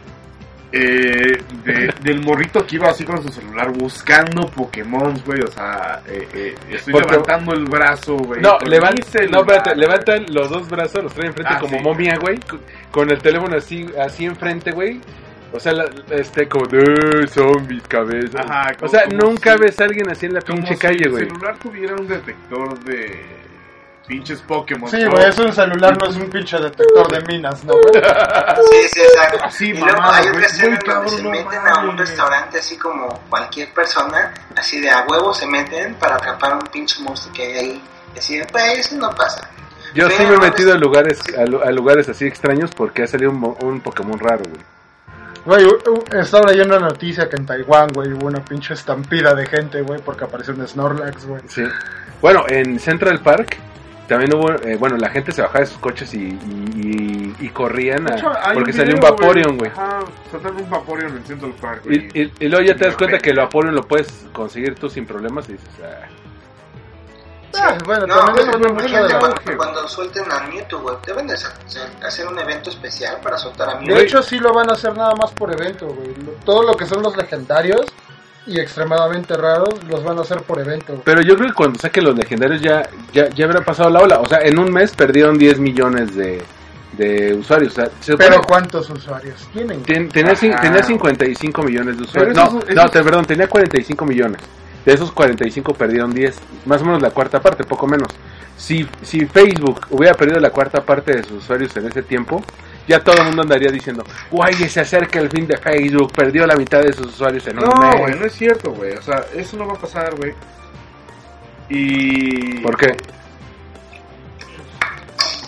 Eh, de- del morrito que iba así con su celular buscando Pokémon, güey. O sea, eh, eh, estoy Porque- levantando el brazo, güey. No, con levan- mi celular. no, espérate, levantan los dos brazos, los traen enfrente Ah, como sí. momia, güey, co- con el teléfono así, así enfrente, güey. O sea, la- este, como de zombies, cabezas. Ajá, o como- sea, como nunca si- ves a alguien así en la pinche si calle, el güey. celular tuviera un detector de pinches Pokémon. Sí, güey, es un celular, no es un pinche detector de minas, ¿no, güey? Sí, sí, exacto. Así, y luego mamada, hay ocasiones muy donde se meten a un restaurante así como cualquier persona, así de a huevo se meten para atrapar a un pinche monstruo que hay ahí. Así de, pues eso no pasa. Yo sí me he metido a es- lugares, a, a lugares así extraños porque ha salido un, mo- un Pokémon raro, güey. Güey, estaba leyendo una noticia que en Taiwán, güey, hubo una pinche estampida de gente, güey, porque apareció un Snorlax, güey. Sí. Bueno, en Central Park también hubo, eh, bueno, la gente se bajaba de sus coches y, y, y- y corrían a- hecho, porque un salió un Vaporeon, güey. Ajá, un Vaporeon en Central Park. Y, y- y luego ya te das cuenta que el Vaporeon lo puedes conseguir tú sin problemas y dices, ah, Ah, bueno, No, también bueno, depende mucho de cuando, cuando suelten a Mewtwo, güey, deben de hacer un evento especial para soltar a Mewtwo. De hecho, sí lo van a hacer nada más por evento, güey. Todo lo que son los legendarios y extremadamente raros los van a hacer por evento. güey. Pero yo creo que cuando saquen los legendarios ya, ya, ya habrá pasado la ola. O sea, en un mes perdieron 10 millones de, de usuarios. O sea, se Pero ¿cuántos usuarios tienen? Ten- tenía, tenía 55 millones de usuarios. No, esos- no, te- perdón, tenía 45 millones. De esos 45 perdieron 10. Más o menos la cuarta parte, poco menos. Si, si Facebook hubiera perdido la cuarta parte de sus usuarios en ese tiempo, ya todo el mundo andaría diciendo, guay, se acerca el fin de Facebook, perdió la mitad de sus usuarios en un No, mes. güey, no es cierto, güey. O sea, eso no va a pasar, güey. Y. ¿Por qué?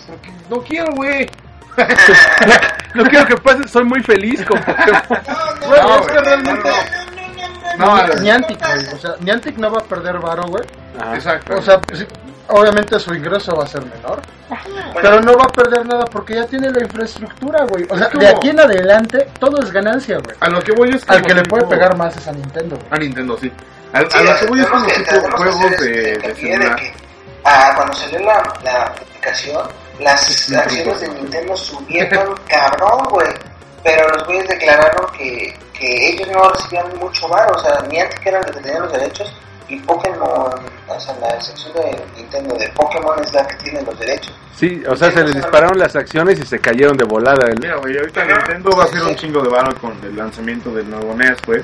Porque no quiero, güey. No quiero que pase, soy muy feliz con Pokémon. Güey, No, es güey, que realmente... No, Ni- no. Niantic, güey. O sea, Niantic no va a perder varo, güey. Exacto. O sea, obviamente su ingreso va a ser menor. Pero no va a perder nada porque ya tiene la infraestructura, güey. O sea, de aquí en adelante todo es ganancia, güey. a lo que voy es Al que le puede pegar más es a Nintendo, güey. A Nintendo, sí. A, a Sí, lo que voy es como que- tipo que juegos de, de de celular. que, ah, cuando salió la, la aplicación, las acciones de Nintendo subieron cabrón, güey. pero los güeyes declararon que, que ellos no recibían mucho bar, o sea, Niantic era el que tenía los derechos y Pokémon, o sea, la sección de Nintendo de Pokémon es la que tiene los derechos. Sí, o sea, se les dispararon las acciones y se cayeron de volada. El- Mira, güey, ahorita Nintendo va a hacer un chingo de varo con el lanzamiento del nuevo NES, güey.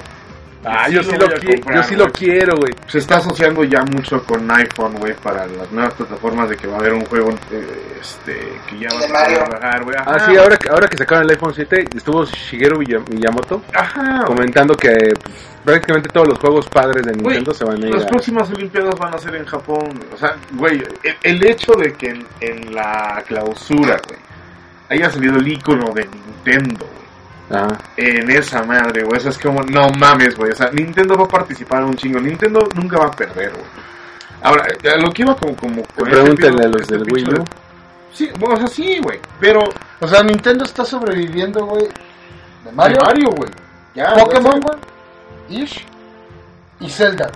Ah, yo sí lo comprar, yo sí lo quiero, güey. Se está asociando ya mucho con iPhone, güey, para las nuevas plataformas de que va a haber un juego eh, este, que ya va a bajar, güey. Ah, sí, ahora, que- ahora que sacaron el iPhone 7, estuvo Shigeru Miya- Miyamoto Ajá, comentando que pues, prácticamente todos los juegos padres de Nintendo se van a ir Las a... próximas Olimpiadas van a ser en Japón. O sea, güey, el, el hecho de que en, en la clausura, güey, haya salido el icono de Nintendo, güey, Ajá. en esa madre, güey, eso es como, no mames, güey. O sea, Nintendo va a participar un chingo. Nintendo nunca va a perder, güey. Ahora, lo que iba como... como este Pregúntenle pedo, a los este del Wii U. Sí, bueno, o sea, sí, güey. Pero... O sea, Nintendo está sobreviviendo, güey. De Mario, Mario, güey. Ya, Pokémon, güey. Ish. Y Zelda.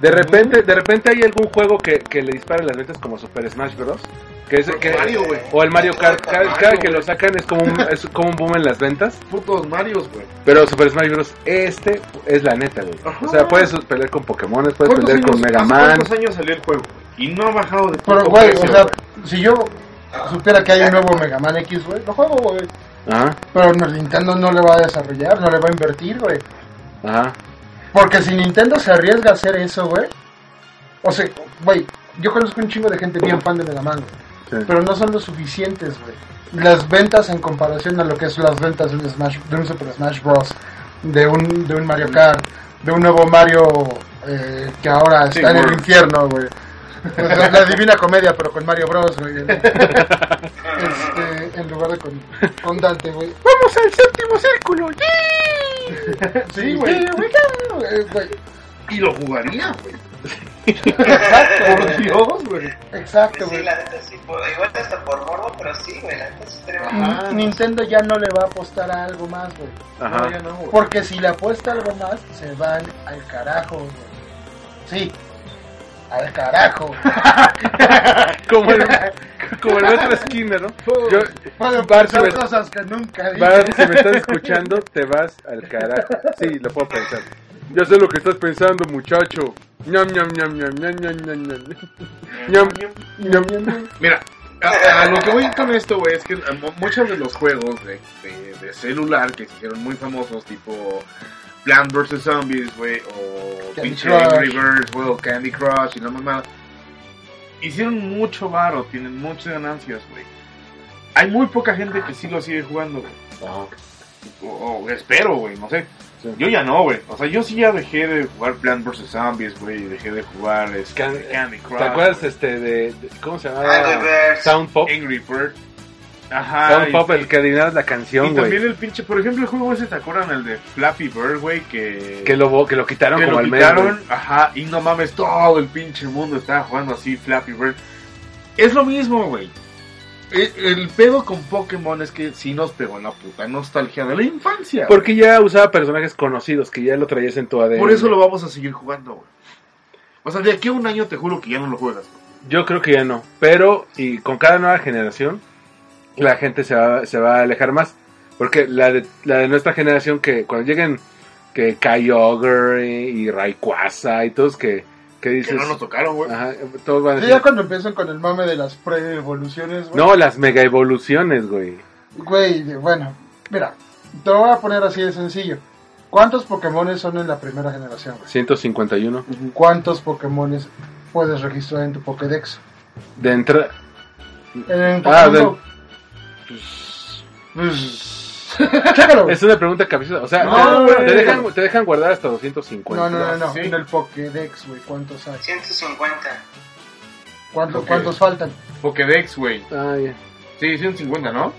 De repente, de repente hay algún juego que, que le dispara las ventas como Super Smash Bros. Que es, que, Mario, güey. O el Mario Kart. Cada, Mario, cada que lo sacan es como, un, es como un boom en las ventas. Putos Marios, güey. Pero Super Smash Bros. Este es la neta, güey. O sea, puedes pelear con Pokémon, puedes ¿Cuántos pelear con Mega hace Man. ¿Cuántos años salió el juego, güey? Y no ha bajado de Pero, güey, precio, o sea, si yo supiera que hay un nuevo Mega Man X, güey, lo juego, güey. Ajá, Pero Nintendo no le va a desarrollar, no le va a invertir, güey. ajá. Porque si Nintendo se arriesga a hacer eso, güey. O sea, güey, yo conozco un chingo de gente bien fan de Mega Man, güey. Sí. Pero no son lo suficientes, güey. Las ventas en comparación a lo que es las ventas de un, Smash, de un Super Smash Bros. De un, de un Mario Kart, de un nuevo Mario eh, que ahora Sí, está en el infierno, güey. La, la divina comedia, pero con Mario Bros, güey. Este, en lugar de con, con Dante, güey. ¡Vamos al séptimo círculo! Sí, güey. Eh, güey. Y lo jugaría, güey. Exacto, Por. Dios, güey. Exacto, Sí, güey. la neta sí, por- igual hasta por morbo, pero sí, güey, la neta sí bueno. Ajá. Nintendo ya no le va a apostar a algo más, güey. Ajá. No, ya no. Porque si le apuesta algo más, se van al carajo, güey. Sí, al carajo. Como el, como el otro Skinner, ¿no? Yo, Puedo Bart, si pensar me, cosas que nunca dije. Bart, si me estás escuchando, te vas al carajo. Sí, lo puedo pensar. Ya sé lo que estás pensando, muchacho. Ñam, ñam, ñam, ñam, ñam, ñam, ñam, ñam. Ñam, ñam, ñam. Mira, a, a lo que voy con esto, güey, es que mo- muchos de los juegos de, de, de celular que se hicieron muy famosos, tipo Plant vs. Zombies, güey, o Candy pinche. Angry Birds, güey, o Candy Crush y la mamada, hicieron mucho varo, tienen muchas ganancias, güey. Hay muy poca gente que sí lo sigue jugando, güey. O, o espero, güey, no sé. Sí. Yo ya no, güey. O sea, yo sí ya dejé de jugar Plant vs. Zombies, güey, y dejé de jugar este, Can- Candy Crush. ¿Te acuerdas este de, de- cómo se Angry llamaba? Birds. Sound Pop. Angry Bird. Ajá. Y- Pop, el que adivinabas la Y canción, también güey. el pinche, por ejemplo, el juego ese, ¿te acuerdan? El de Flappy Bird, güey, que... Que lo, que lo quitaron que como lo al mes. quitaron, ajá, y no mames, todo el pinche mundo estaba jugando así Flappy Bird. Es lo mismo, güey. El, el pedo con Pokémon es que sí nos pegó la puta nostalgia de la infancia. Porque ya usaba personajes conocidos, que ya lo traías en tu ADN. Por eso lo vamos a seguir jugando, güey. O sea, de aquí a un año te juro que ya no lo juegas. güey. Yo creo que ya no. Pero, y con cada nueva generación, la gente se va, se va a alejar más. Porque la de, la de nuestra generación, que cuando lleguen, que Kyogre y Rayquaza y todos que, que Que dices. no nos tocaron, güey. Ajá, todos van a Sí, decir. ya cuando empiezan con el mame de las pre-evoluciones, güey. No, las mega evoluciones, güey. Güey, bueno, mira, te lo voy a poner así de sencillo. ¿Cuántos Pokémones son en la primera generación? güey? 151. ¿Cuántos Pokémones puedes registrar en tu Pokédex? De entrada. En Ah, de-. Pues, Chécalo. Es una pregunta capciosa. O sea, No, te, te dejan, te dejan guardar hasta 250. No, no, no, no. Sí. En el Pokédex, güey, ¿cuántos hay? 150. ¿Cuántos, Ok. ¿Cuántos faltan? Pokédex, güey. Ah, ya. Sí, 150, ¿no?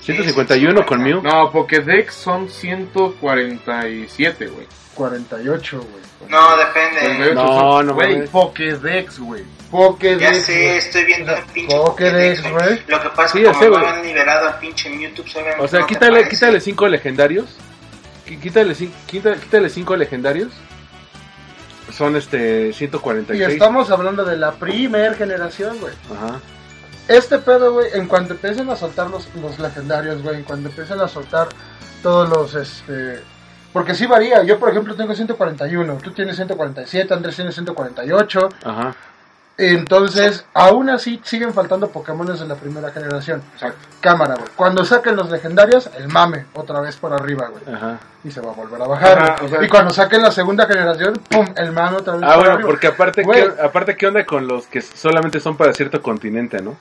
151 con Mew. No, Pokédex son 147, güey. 48, güey. No, depende. No, no Güey. Pokédex, güey. Pokédex. Ya sé, estoy viendo el pinche Pokédex, güey. Lo que pasa Sí, es que como han liberado al pinche Mewtwo, obviamente O sea, quítale, quítale cinco legendarios. Quítale, quítale cinco legendarios. Son este Y 146. estamos hablando de la primer generación, güey. Ajá. Este pedo, güey, en cuanto empiecen a soltar los, los legendarios, güey, en cuanto empiecen a soltar todos los, este, porque sí varía. Yo, por ejemplo, tengo 141, tú tienes 147, Andrés tiene 148. Ajá. Entonces, aún así siguen faltando Pokémones de la primera generación. Exacto. Cámara, güey. Cuando saquen los legendarios, el mame otra vez por arriba, güey. Ajá. Y se va a volver a bajar. Ajá, güey. o sea- y cuando saquen la segunda generación, pum, el mame otra vez Ah, por bueno, arriba. porque aparte. ¿qué, aparte, ¿qué onda con los que solamente son para cierto continente, no?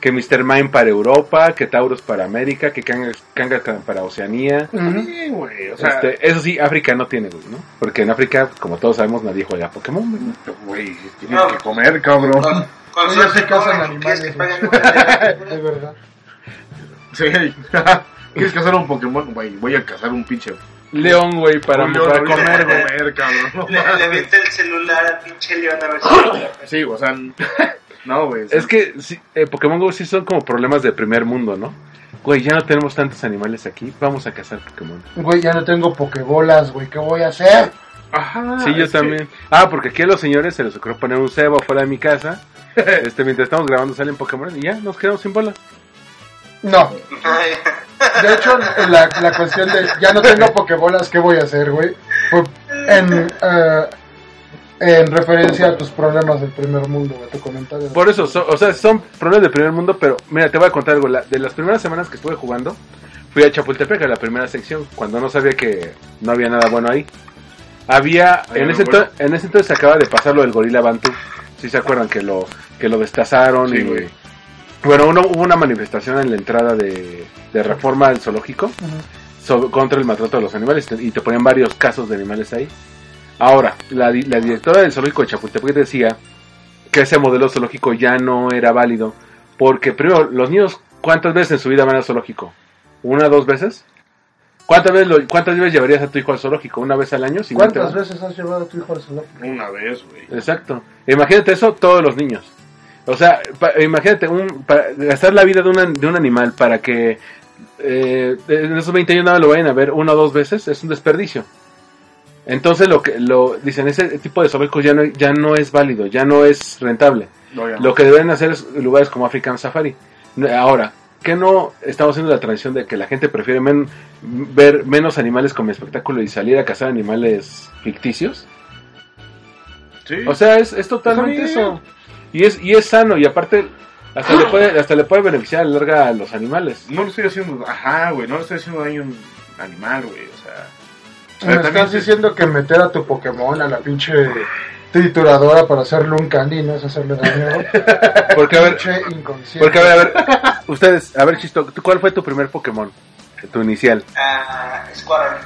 Que Mr. Mime para Europa, que Taurus para América, que Kangas Kangas para Oceanía. Sí, güey, o sea, Este, eso sí, África no tiene, güey, ¿no? Porque en África, como todos sabemos, nadie juega Pokémon, güey. güey, tienes que comer, cabrón. Con, con sí ¿quieres que animales. De verdad. Sí. ¿Quieres cazar un Pokémon? Güey, voy a cazar un pinche. León, güey, para, león para comer, güey. comer, cabrón. No Le, le avienta el celular al pinche león a ver si... Sí, o sea, no, güey. Es que sí, eh, Pokémon Go sí son como problemas de primer mundo, ¿no? Güey, ya no tenemos tantos animales aquí, vamos a cazar Pokémon. Güey, ya no tengo Pokébolas, güey. ¿Qué voy a hacer? Ajá. sí, yo que- también. Ah, porque aquí a los señores se les ocurrió poner un cebo afuera de mi casa. Este, mientras estamos grabando salen Pokémon y ya nos quedamos sin bola. No. De hecho, la, la cuestión de ya no tengo Pokébolas, ¿qué voy a hacer, güey? Fue en, eh, en referencia a tus problemas del primer mundo, güey, tu comentario. Por eso, so- o sea, son problemas del primer mundo, pero mira, te voy a contar algo. La- de las primeras semanas que estuve jugando, fui a Chapultepec, a la primera sección, cuando no sabía que no había nada bueno ahí. Había, en ese, bueno. en ese entonces se acaba de pasar lo del gorila Bantu. Si se acuerdan que lo que lo destazaron Sí, y güey. bueno, uno- hubo una manifestación en la entrada de, de reforma al zoológico sobre- contra el maltrato de los animales y te ponían varios casos de animales ahí. Ahora, la, di- la directora del zoológico de Chapultepec decía que ese modelo zoológico ya no era válido porque primero, los niños ¿cuántas veces en su vida van al zoológico? ¿Una, dos veces? ¿Cuántas veces, lo- ¿Cuántas veces llevarías a tu hijo al zoológico? ¿Una vez al año? Si ¿Cuántas veces has llevado a tu hijo al zoológico? Una vez, güey. Exacto. Imagínate eso todos los niños. O sea, pa- imagínate un, para gastar la vida de, una- de un animal para que eh, en esos 20 años nada lo vayan a ver una o dos veces es un desperdicio. Entonces lo que lo dicen ese tipo de zoológicos ya no ya no es válido, ya no es rentable. No, ya no. Lo que deben hacer es lugares como African Safari. Ahora, ¿qué no estamos haciendo la transición de que la gente prefiere men- ver menos animales como espectáculo y salir a cazar animales ficticios? Sí. O sea, es, es totalmente eso. Y es, y es sano, y aparte, hasta le puede, hasta le puede beneficiar a la larga a los animales. no le estoy haciendo. Ajá, güey. No le estoy haciendo daño a un animal, güey. Me también estás diciendo que meter a tu Pokémon a la pinche trituradora para hacerle un candy no es hacerle daño. Porque, a ver, porque, a ver, a ver, ustedes, a ver, Chisto, ¿tú ¿cuál fue tu primer Pokémon? Tu inicial. Ah, Squirrel.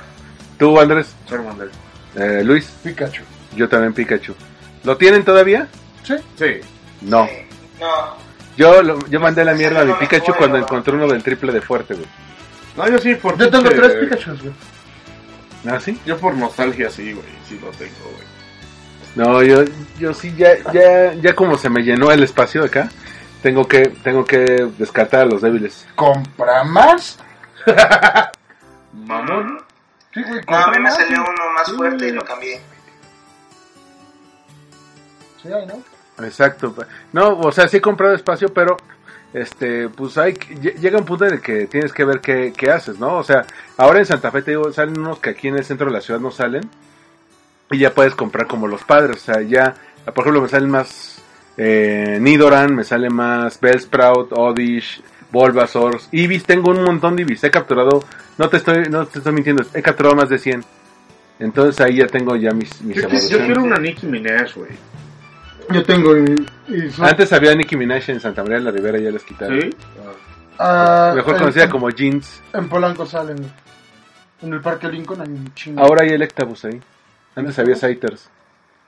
Tú, Andrés, Charmander. eh, Luis, Pikachu. yo también Pikachu. ¿Lo tienen todavía? Sí. Sí. No. Sí. No. Yo, lo- yo mandé la mierda a mi Pikachu cuando encontré uno del triple de fuerte, güey. No, yo sí, por. Yo tengo tres Pikachus, güey. ¿Ah, sí? Yo por nostalgia, sí, güey. Sí lo tengo, güey. No, yo, yo sí, ya, ya, ya como se me llenó el espacio acá, tengo que, tengo que descartar a los débiles. ¿Compra más? Mamón. Sí, güey, No, a mí me más. salió uno más Sí. fuerte y lo cambié. Sí, ¿no? Exacto. No, o sea, sí he comprado espacio, pero este, pues hay llega un punto en el que tienes que ver qué, qué haces, ¿no? O sea, ahora en Santa Fe te digo, salen unos que aquí en el centro de la ciudad no salen y ya puedes comprar como los padres, o sea, ya, por ejemplo, me salen más eh, Nidoran, me sale más Bellsprout, Oddish, Bulbasaur, Ibis, tengo un montón de Ibis, he capturado, no te estoy, no te estoy mintiendo, he capturado más de 100. Entonces ahí ya tengo ya mis, mis Yo, quiero una Nicki Minaj, güey. Yo tengo y, y son- Antes había Nicki Minaj en Santa María de la Ribera, ya les quitaron. ¿Sí? Ah, Mejor en- conocida como Jeans. En Polanco salen. En el Parque Lincoln hay un chingo. Ahora hay Electabuzz ahí. Antes había Saiters.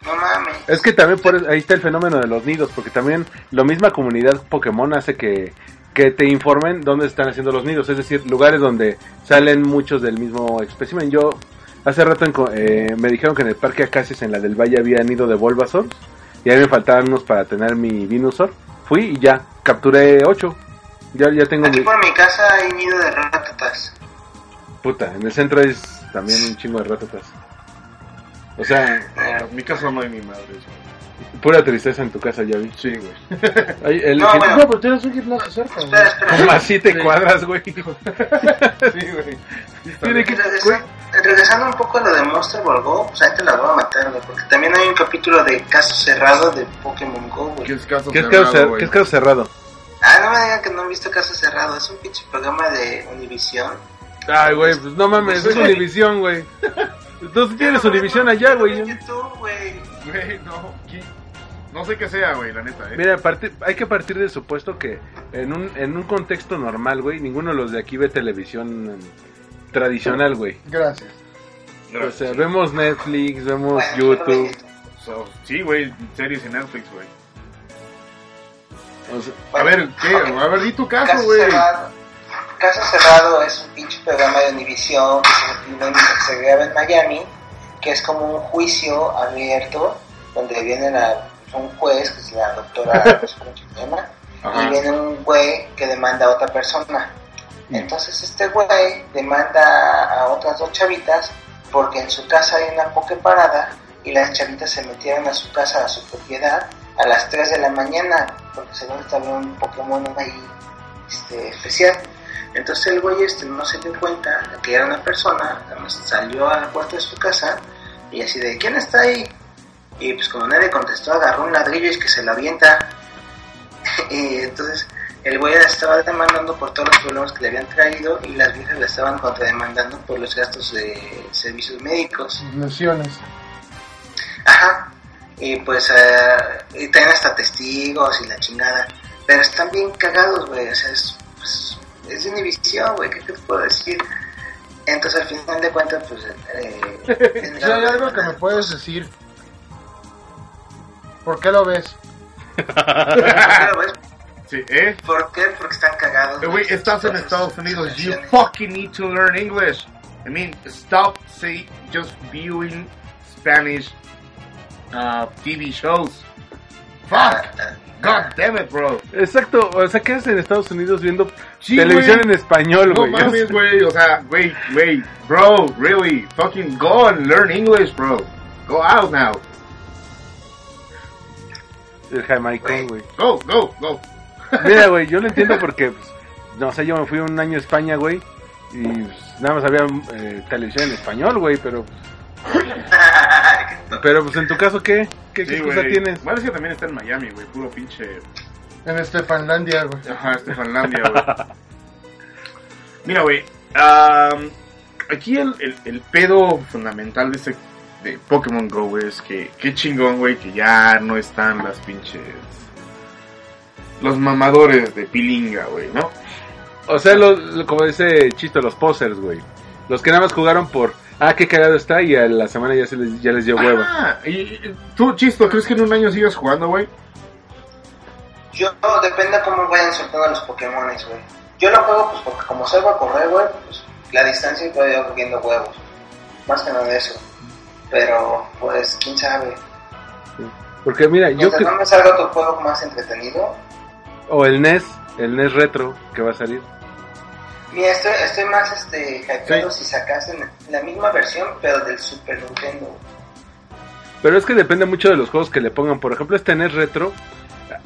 No mames. Es que también por ahí está el fenómeno de los nidos, porque también la misma comunidad Pokémon hace que, que te informen dónde están haciendo los nidos, es decir, lugares donde salen muchos del mismo espécimen. Yo hace rato enco- eh, me dijeron que en el Parque Acacias en la del Valle había nido de Bulbasaur y a mí me faltaban unos para tener mi Venusaur. Fui y ya, capturé ocho. Ya, ya tengo Aquí mi... por mi casa hay nido de ratatas. Puta, en el centro es también un chingo de ratotas. O sea, En mi casa no hay ni madres. Pura tristeza en tu casa, ya vi. Sí, güey. Ay, el, No, que- bueno. No, pero tienes un gimnasio cerca, güey. Espera, espera. Como así te cuadras, güey. Sí, güey. Tiene que, Regresa- güey, regresando un poco a lo de Monster Ball Go, pues ahí te la voy a matar, güey, porque también hay un capítulo de caso cerrado de Pokémon Go, ¿Qué güey. es caso ¿Qué es cerrado, caso, cer- güey? qué es caso cerrado? Ah, no me digan que no han visto caso cerrado, es un pinche programa de Univision. Ay, güey, pues no mames, es Univisión, güey. Tú tienes Univisión allá, güey. En YouTube, güey. Güey, no. No sé qué sea, güey, la neta, eh. Mira, a partir- hay que partir del supuesto que en un, en un contexto normal, güey, ninguno de los de aquí ve televisión tradicional, güey. Gracias. O sea, vemos Netflix, vemos YouTube. So, sí, güey, series en Netflix, güey. O sea, A ver, ¿qué? A ver, di tu caso, güey. cerrado. Caso cerrado es un pinche programa de Univision que se, graba en Miami, que es como un juicio abierto donde viene la, un juez, que es la doctora, no sé cómo se llama, y viene un güey que demanda a otra persona. Entonces este güey demanda a otras dos chavitas porque en su casa hay una poke parada y las chavitas se metieron a su casa, a su propiedad, a las 3 de la mañana, porque según estaba un Pokémon ahí este, especial. Entonces el güey este no se dio cuenta de que era una persona, salió a la puerta de su casa y así de, ¿quién está ahí? Y pues como nadie contestó, agarró un ladrillo y que se lo avienta. y entonces el güey la estaba demandando por todos los problemas que le habían traído y las viejas la estaban contrademandando por los gastos de servicios médicos. Lesiones. Ajá. Y pues eh, y traen hasta testigos y la chingada. Pero están bien cagados, güey. O sea, es, pues, es de Univision, güey. ¿Qué te puedo decir? Entonces al final de cuentas, pues... Eh, Si hay algo que me puedes decir, ¿por qué lo ves? Sí, ¿eh? ¿Por qué? Porque están cagados. Eh, Güey, estás en Estados Unidos. You fucking need to learn English. I mean, stop say just viewing Spanish uh, TV shows. Ah, Fuck. God damn it, bro. exacto, o sea, ¿qué haces en Estados Unidos viendo Sí, televisión güey. en español, No güey? mames, güey. O sea, wait, wait, bro, really, fucking go and learn English, bro. Go out now. El jamaicón, güey. Go, go, go. Mira, güey, yo lo entiendo porque, pues, no sé, yo me fui un año a España, güey, y pues, nada más había eh, televisión en español, güey, pero, pero pues en tu caso, ¿qué? ¿Qué, qué Sí, excusa güey. tienes? Bueno, es que también está en Miami, güey. Puro pinche. En Estefanlandia, güey. Ajá, Estefanlandia, güey. Mira, güey. am, aquí el, el, el pedo fundamental de este de Pokémon Go, güey, es que qué chingón, güey, que ya no están las pinches. Los mamadores de pilinga, güey, ¿no? O sea, lo- lo- como dice Chisto, los posers, güey. Los que nada más jugaron por, ah, qué cagado está, y a la semana ya, se les, ya les dio hueva. Ah, y, y- tú, Chisto, ¿crees que en un año sigas jugando, güey? Yo, depende cómo vayan soltando los Pokémon, güey. Yo lo juego pues porque como salgo a correr, güey, pues la distancia y voy yo viendo huevos. Más que nada de eso. Pero, pues, quién sabe. Porque mira, yo que, no me salga otro juego más entretenido. o el NES, el NES retro que va a salir. Mira, estoy, estoy más este, hypeado si sacasen la misma versión, pero del Super Nintendo. Pero es que depende mucho de los juegos que le pongan. Por ejemplo, este NES retro,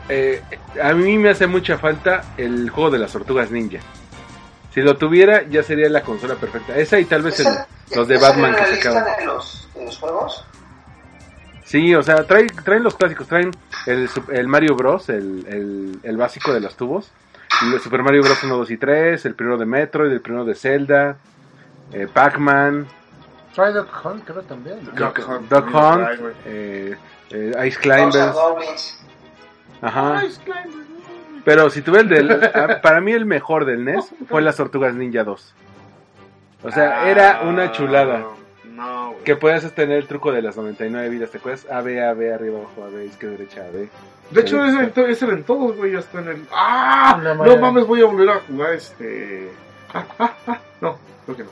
eh, a mí me hace mucha falta el juego de las tortugas ninja. Si lo tuviera, ya sería la consola perfecta. Esa y tal vez el- ¿Esa- los de Batman que la se lista acaban. de los, de los juegos? Sí, o sea, trae, traen los clásicos. Traen el, el Mario Bros, el, el, el básico de los tubos. El Super Mario Bros 1, 2 y 3. El primero de Metroid, el primero de Zelda. eh, Pac-Man. Try Duck Hunt, creo también. Duck Hunt Duck Hunt. trae, eh, eh, Ice Climbers. Ajá. Pero si tuve el del. a- para mí el mejor del NES fue las Tortugas Ninja 2. O sea, era una chulada. Ah, No, güey. Que puedas tener el truco de las 99 vidas, ¿te acuerdas? A, B, A, B, arriba, abajo, A, B, izquierda, derecha, A, B. De hecho, ese, en ese en todos, güey, ya está en el... ¡Ah! No mames, voy a volver a jugar este... Ah, ah, ah, no, creo que no.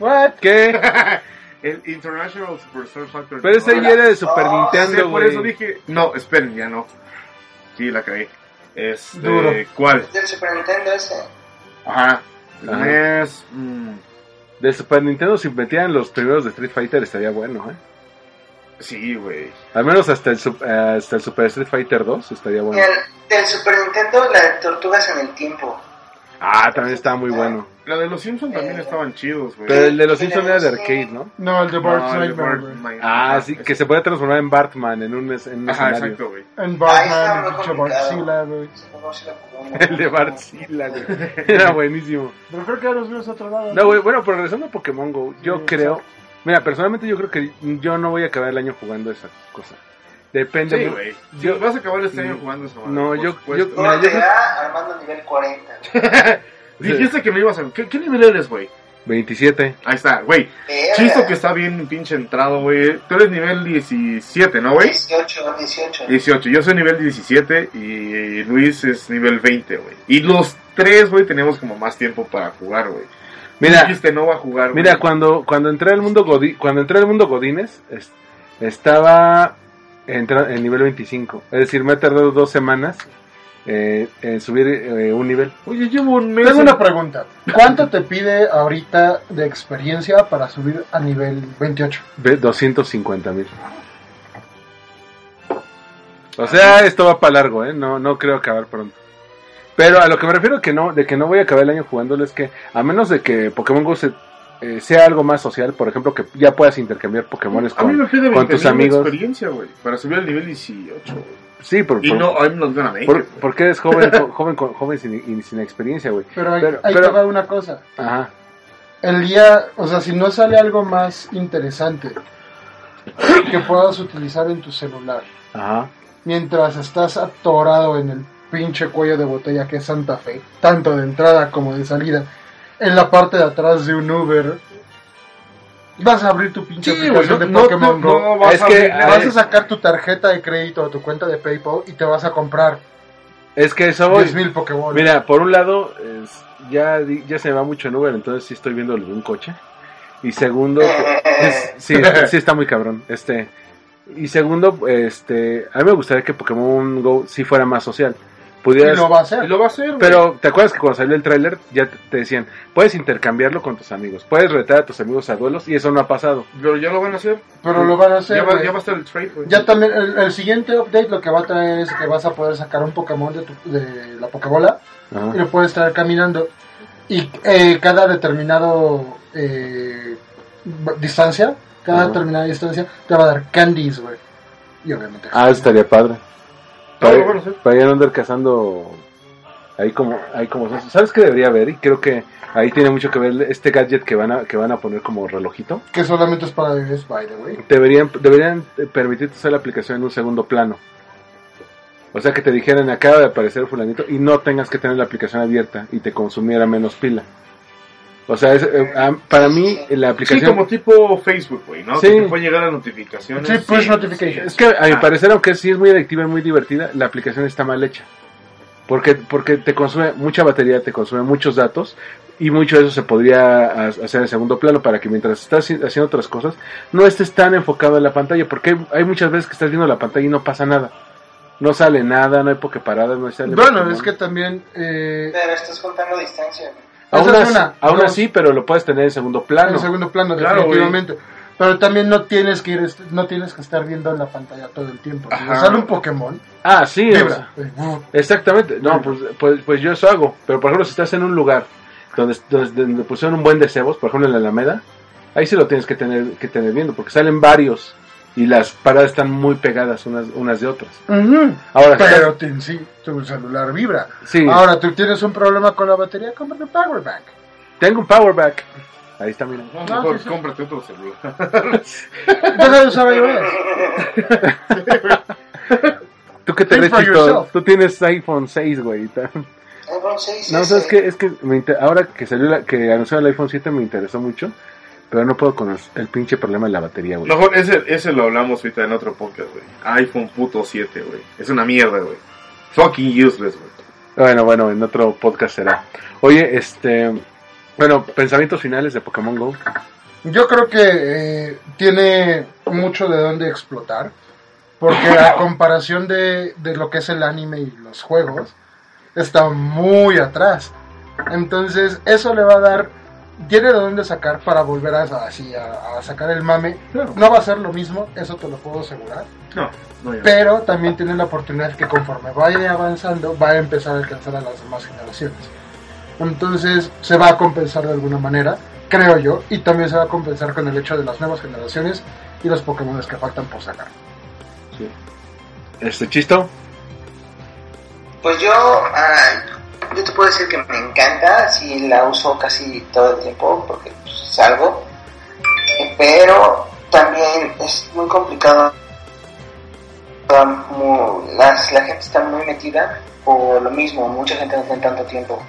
What? ¿Qué? el International Superstar Factor. Pero ese ya era de Super Oh, Nintendo, por eso güey. dije... No, esperen, ya no. Sí, la cagué. Este, Duro. ¿Cuál? Del Super Nintendo ese. Ajá. Ajá. NES... mm, De Super Nintendo, si metieran los primeros de Street Fighter, estaría bueno, ¿eh? Sí, güey. Al menos hasta el, sup- hasta el Super Street Fighter 2 estaría bueno. el, del Super Nintendo, la de Tortugas en el Tiempo. Ah, también estaba muy bueno. La de los Simpsons también estaban chidos, güey. Pero el de los Simpsons era de arcade, ¿no? No, el de No, Bart's el de Nightmare, Bart güey. Nightmare. Ah, Ajá, sí, que se puede transformar en Bartman en un, es- en un Ajá, escenario. exacto, güey. En Batman, el pinche. Bartzilla, güey. No, la. El de Bartzilla, güey. Era buenísimo. Pero creo que ya los vimos a otro lado. No, güey, bueno, pero regresando a Pokémon Go, yo Sí, creo... Mira, personalmente yo creo que yo no voy a acabar el año jugando esa cosa. Depende... Sí, güey. yo- Sí, vas a acabar este año Mm, jugando esa madre, no, yo- yo- Mira, da armando nivel 40. Dijiste que me ibas a... ¿Qué, qué nivel eres, güey? 27. Ahí está, güey. Chisto que está bien pinche entrado, güey. Tú eres nivel 17, ¿no, güey? 18, 18. 18. Yo soy nivel 17 y Luis es nivel 20, güey. Y los tres, güey, tenemos como más tiempo para jugar, güey. Mira, Dijiste no va a jugar, güey. Mira, cuando, cuando entré al mundo Godi- cuando entré al mundo Godines, es- estaba entra- en nivel 25. Es decir, me ha tardado dos semanas eh, en subir eh, un nivel. Oye, llevo un mes. Tengo en- una pregunta. ¿Cuánto te pide ahorita de experiencia para subir a nivel 28? Ve, 250 mil. O sea, esto va para largo, ¿eh? No, no creo acabar pronto. Pero a lo que me refiero que no, de que no voy a acabar el año jugándolo es que, a menos de que Pokémon Go se- eh, sea algo más social, por ejemplo, que ya puedas intercambiar Pokémones A mí con, me pide con 20 tus amigos. experiencia, güey. Para subir al nivel 18, güey. Sí, por, Y por- no, I'm not gonna make por- it. porque eres joven, jo- joven, con- joven sin, sin experiencia, güey. Pero hay, Pero- ahí pero- te va una cosa. Ajá. El día, o sea, si no sale algo más interesante que puedas utilizar en tu celular Ajá. mientras estás atorado en el pinche cuello de botella que es Santa Fe, tanto de entrada como de salida, en la parte de atrás de un Uber, vas a abrir tu pinche Sí, aplicación no, de Pokémon Go. no vas Es a que, abrir. Vas a sacar tu tarjeta de crédito o tu cuenta de PayPal y te vas a comprar Es que eso voy. 10.000 Pokémon. Mira, por un lado, es- ya, ya se me va mucho en Uber, entonces sí estoy viendo un coche. Y segundo, es- sí, sí está muy cabrón. Este, y segundo, este, a mí me gustaría que Pokémon Go sí fuera más social. Y Pudieras, lo va a hacer. Y lo va a hacer. Pero, ¿te acuerdas que cuando salió el tráiler ya te, decían, puedes intercambiarlo con tus amigos, puedes retar a tus amigos a duelos y eso no ha pasado? Pero ya lo van a hacer. Pero lo van a hacer. ya, va, güey. ya va a estar el trade. Ya también, el, el siguiente update lo que va a traer es que vas a poder sacar un Pokémon de, tu- de la Pokébola Ajá. y lo puedes traer caminando. Y eh, cada determinado eh, distancia, cada Ajá. determinada distancia, te va a dar candies, güey. Y obviamente. Ah, estaría padre. Para, van a para andar cazando ahí como, ahí como ¿Sabes qué debería haber? Y creo que ahí tiene mucho que ver este gadget que van a, que van a poner como relojito. Que solamente es para bebés, by the way. Deberían, deberían permitirte usar la aplicación en un segundo plano. O sea que te dijeran acaba de aparecer fulanito y no tengas que tener la aplicación abierta y te consumiera menos pila. O sea, es, eh, para mí la Sí, aplicación... como tipo Facebook, güey, ¿no? Sí. Que te puede llegar a notificaciones. Sí, push notifications. Es que a mi Ah. parecer, aunque sí es muy adictiva y muy divertida, la aplicación está mal hecha. Porque, porque te consume mucha batería, te consume muchos datos y mucho de eso se podría ha- hacer en segundo plano para que mientras estás haci- haciendo otras cosas no estés tan enfocado en la pantalla. Porque hay, hay muchas veces que estás viendo la pantalla y no pasa nada. No sale nada, no hay pokeparadas, no sale Bueno, Pokémon. es que también. Eh, Pero estás contando distancia. Aún, es así, una. aún Dos. así, pero lo puedes tener en segundo plano. en segundo plano, Claro, definitivamente. Pero también no tienes que ir, est- no tienes que estar viendo la pantalla todo el tiempo. Si sale un Pokémon, Ah, sí, o sea, vibra. Exactamente, no, pues, pues, pues yo eso hago. Pero por ejemplo, si estás en un lugar donde, donde, donde pusieron un buen de cebos, por ejemplo en la Alameda, ahí sí lo tienes que tener, que tener viendo, porque salen varios y las paradas están muy pegadas unas, unas de otras. Ujú. Ahora, Pero te- sí, tu celular vibra. sí, Ahora, tú tienes un problema con la batería, cómprate un power bank. tengo un power back. Ahí está, mira. No, No, mejor sí, sí. cómprate otro celular. Deja de usar iOS. ¿Tú qué te Think Chito? yourself. Tú tienes iPhone 6, güey. iPhone 6 No, es, ¿sabes qué? Es que me inter- ahora que salió la, que anunciaron el iPhone 7 me interesó mucho, pero no puedo con el, el pinche problema de la batería, güey. Mejor ese, ese lo hablamos ahorita en otro podcast, güey. iPhone puto 7, güey. Es una mierda, güey. Fucking useless, güey. Bueno, bueno, en otro podcast será. Oye, este. Bueno, pensamientos finales de Pokémon Go. Yo creo que eh, tiene mucho de dónde explotar. Porque a comparación de, de lo que es el anime y los juegos, está muy atrás. Entonces, eso le va a dar tiene de dónde sacar para volver a, así, a, a sacar el mame. Claro. No va a ser lo mismo, eso te lo puedo asegurar. No, no, ya. Pero también tiene la oportunidad que conforme vaya avanzando, va a empezar a alcanzar a las demás generaciones. Entonces se va a compensar de alguna manera, creo yo, y también se va a compensar con el hecho de las nuevas generaciones y los Pokémon que faltan por sacar. Este chisto. Pues yo, ah, yo te puedo decir que me encanta, sí la uso casi todo el tiempo porque pues, salgo, pero también es muy complicado. Las- la gente está muy metida por lo mismo, mucha gente no tiene tanto tiempo.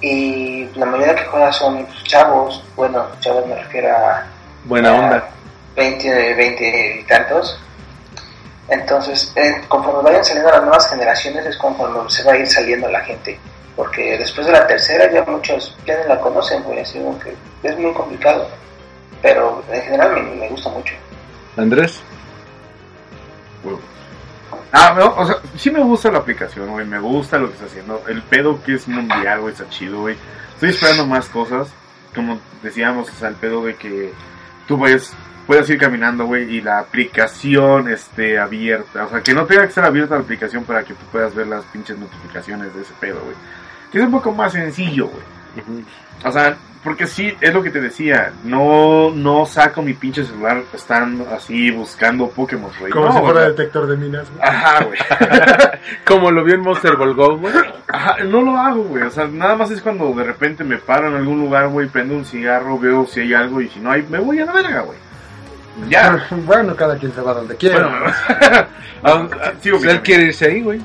Y la mayoría que juega son chavos, bueno, chavos me refiero a Buena a onda. 20, 20 y tantos. Entonces, eh, conforme vayan saliendo las nuevas generaciones, es conforme se va a ir saliendo la gente. Porque después de la tercera, ya muchos ya no la conocen, güey. Así como que es muy complicado. Pero en general me, me gusta mucho. Andrés. Huevos. Ah, no, o sea, sí me gusta la aplicación, güey. Me gusta lo que está haciendo. El pedo que es mundial, güey, está chido, güey. Estoy esperando más cosas. Como decíamos, o sea, el pedo de que tú vayas, puedas ir caminando, güey, y la aplicación esté abierta. O sea, que no tenga que estar abierta la aplicación para que tú puedas ver las pinches notificaciones de ese pedo, güey. Que es un poco más sencillo, güey. O sea, porque sí, es lo que te decía, no, no saco mi pinche celular estando así buscando Pokémon, güey. Como No, si fuera detector de minas. güey. Ajá, güey. Como lo vio en Monster Ball Go, güey. Ajá, no lo hago, güey. O sea, nada más es cuando de repente me paro en algún lugar, güey, prendo un cigarro, veo si hay algo y si no hay, me voy a la verga, güey. Ya. bueno, cada quien se va donde quiera. Bueno, sigo Si él quiere irse ahí, güey.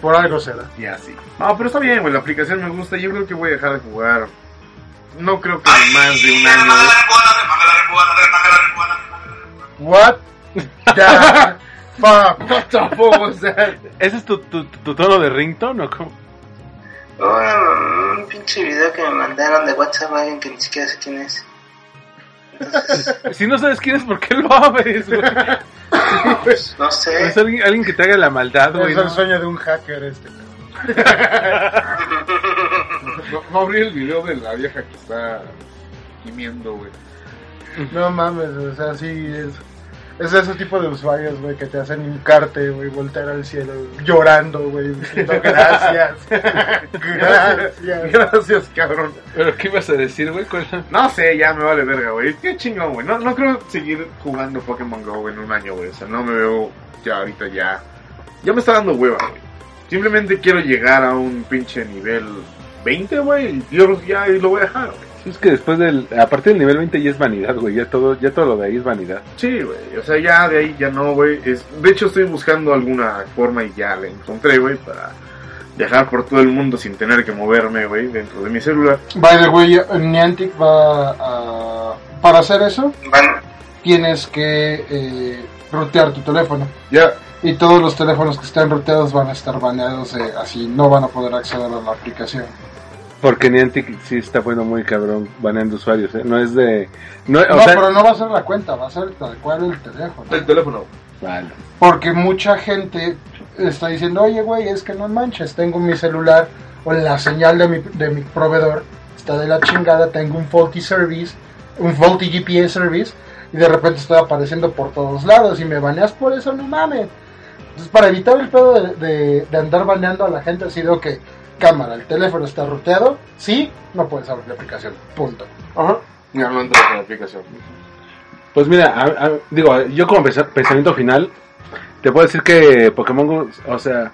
Por algo será. Ya, sí. No, pero está bien, güey. La aplicación me gusta. Yo creo que voy a dejar de jugar. No creo que más de un año. What the fuck? Tampoco, o sea. ¿Ese es tu, tu, tu tono de ringtone o cómo? un pinche video que me mandaron de WhatsApp a alguien que ni siquiera sé quién es. Si no sabes quién es, ¿por qué lo abres, güey? Pues, no sé. Es alguien, alguien que te haga la maldad, güey. Es ¿no? el sueño de un hacker este. No, no abrí el video de la vieja que está gimiendo, güey. No mames, o sea, sí es. Es ese tipo de usuarios, güey, que te hacen hincarte, güey, voltear al cielo, llorando, güey, diciendo gracias. gracias. Gracias, cabrón. ¿Pero qué ibas a decir, güey? ¿Cuál- No sé, ya me vale verga, güey. Qué chingón, güey. No, no creo seguir jugando Pokémon Go en un año, güey. O sea, no me veo ya ahorita ya. Ya me está dando hueva, güey. Simplemente quiero llegar a un pinche nivel 20, güey. y Yo ya lo voy a dejar, güey. Es que después del... A partir del nivel 20 ya es vanidad, güey. Ya todo, ya todo lo de ahí es vanidad. Sí, güey. O sea, ya de ahí ya no, güey. Es... De hecho, estoy buscando alguna forma y ya la encontré, güey, para viajar por todo el mundo sin tener que moverme, güey, dentro de mi celular. By the way, Niantic va a. Para hacer eso, Van, tienes que eh, rutear tu teléfono. Ya, Y todos los teléfonos que estén ruteados van a estar baneados, eh, así no van a poder acceder a la aplicación. Porque Niantic sí está poniendo muy cabrón baneando usuarios, ¿eh? No es de... No, o no, sea... pero no va a ser la cuenta, va a ser tal cual el teléfono. el teléfono. Vale. Porque mucha gente está diciendo, oye, güey, es que no manches, tengo mi celular o la señal de mi, de mi proveedor está de la chingada, tengo un faulty service, un faulty GPS service, y de repente estoy apareciendo por todos lados y me baneas por eso, no mames. Entonces, para evitar el pedo de, de- de andar baneando a la gente, ha sido que, cámara, el teléfono está ruteado, sí, no puedes abrir la aplicación, punto. Ajá. Ya no entras en la aplicación. Pues mira, a- a- digo, yo como pensa- pensamiento final, te puedo decir que Pokémon Go, o sea,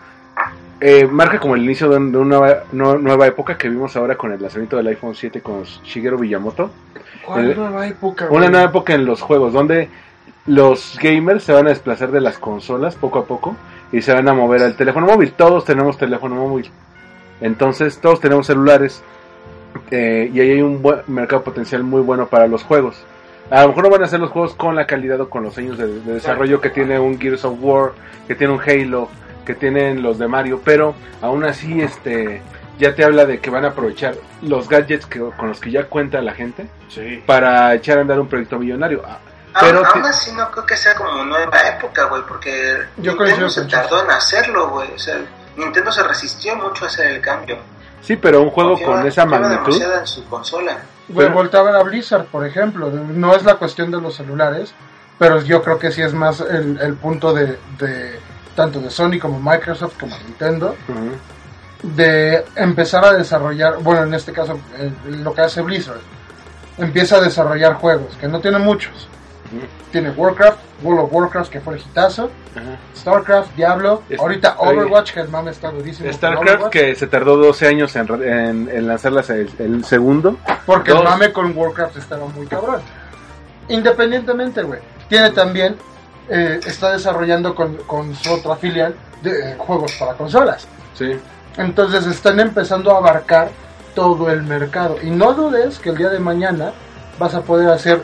eh, marca como el inicio de, un- de una nueva, no- nueva época que vimos ahora con el lanzamiento del iPhone 7 con Shigeru Miyamoto. ¿Cuál Eh, nueva época, Una nueva época en los juegos, donde los gamers se van a desplazar de las consolas poco a poco y se van a mover al teléfono móvil. Todos tenemos teléfono móvil. Entonces, todos tenemos celulares. eh, y ahí hay un buen mercado potencial muy bueno para los juegos. A lo mejor no van a ser los juegos con la calidad o con los años de, de desarrollo que tiene un Gears of War, que tiene un Halo, que tienen los de Mario, pero aún así este ya te habla de que van a aprovechar los gadgets que, con los que ya cuenta la gente Sí. para echar a andar un proyecto millonario. Ah, Aún- Pero aún así no creo que sea como nueva época, güey, porque Yo Nintendo se tardó en hacerlo, güey. O sea, Nintendo se resistió mucho a hacer el cambio. Sí, pero un juego ¿Por qué con esa magnitud. en su consola. Pero- voltea a ver a Blizzard, por ejemplo. No es la cuestión de los celulares, pero yo creo que sí es más el, el punto de, de tanto de Sony como Microsoft como Nintendo de empezar a desarrollar, bueno, en este caso eh, lo que hace Blizzard, empieza a desarrollar juegos, que no tiene muchos. Tiene Warcraft, World of Warcraft, que fue el hitazo. StarCraft, Diablo, Es- ahorita oye. Overwatch, que el mame está durísimo. StarCraft, que se tardó 12 años en, re- en, en lanzar las- el, el segundo. Porque dos. el mame con Warcraft estaba muy cabrón. Independientemente, güey. Tiene también, eh, está desarrollando con, con su otra filial de eh, juegos para consolas. Sí. Entonces están empezando a abarcar todo el mercado. Y no dudes que el día de mañana vas a poder hacer,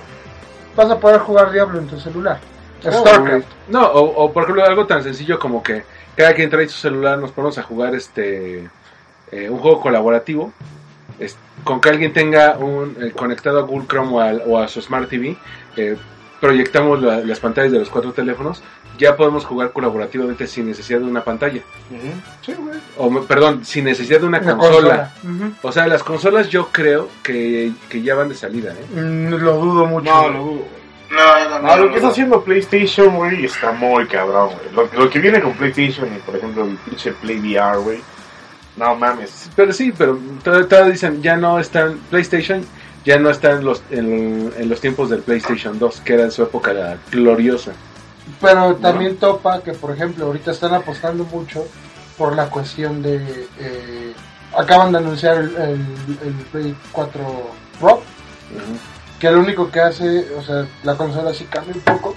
vas a poder jugar Diablo en tu celular. StarCraft. No, o, o por ejemplo algo tan sencillo como que cada quien trae su celular, nos ponemos a jugar este eh, un juego colaborativo. es- con que alguien tenga un eh, conectado a Google Chrome o a, o a su Smart TV, eh, proyectamos la- las pantallas de los cuatro teléfonos, ya podemos jugar colaborativamente sin necesidad de una pantalla. Sí, güey. O, perdón, sin necesidad de una, Una consola. consola. Ujú. O sea, las consolas yo creo que, que ya van de salida, ¿eh? Mm, lo dudo mucho. No, güey. lo dudo, güey. No, no, No, lo que está haciendo PlayStation, güey, está muy cabrón, güey. Lo, lo que viene con PlayStation y, por ejemplo, el pinche Play VR, güey. No mames. Pero sí, pero todavía dicen, ya no están, PlayStation ya no está en los, en, en los tiempos del PlayStation 2, que era en su época la gloriosa. Pero también topa que, por ejemplo, ahorita están apostando mucho por la cuestión de... eh, acaban de anunciar el, el, el Play 4 Pro, que lo único que hace, o sea, la consola sí cambia un poco,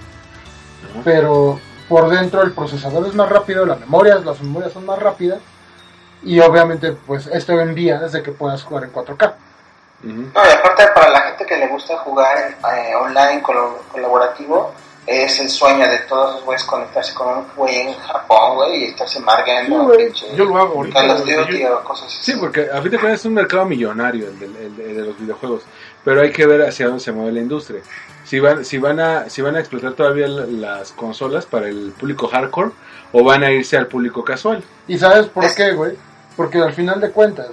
pero por dentro el procesador es más rápido, las memorias, las memorias son más rápidas, y obviamente pues esto envía desde que puedas jugar en 4K. Ujú. No, y aparte para la gente que le gusta jugar eh, online colaborativo, es el sueño de todos los güeyes conectarse con un güey en Japón, güey, y estarse margando. Sí, Yo lo hago ahorita. Call of güey. Duty Yo- o cosas así. Sí, porque a fin de cuentas es un mercado millonario el, del- el de, el de los videojuegos, pero hay que ver hacia dónde se mueve la industria. Si van, si van a, si van a explotar todavía la- las consolas para el público hardcore o van a irse al público casual. ¿Y sabes por Es- qué, güey? Porque al final de cuentas,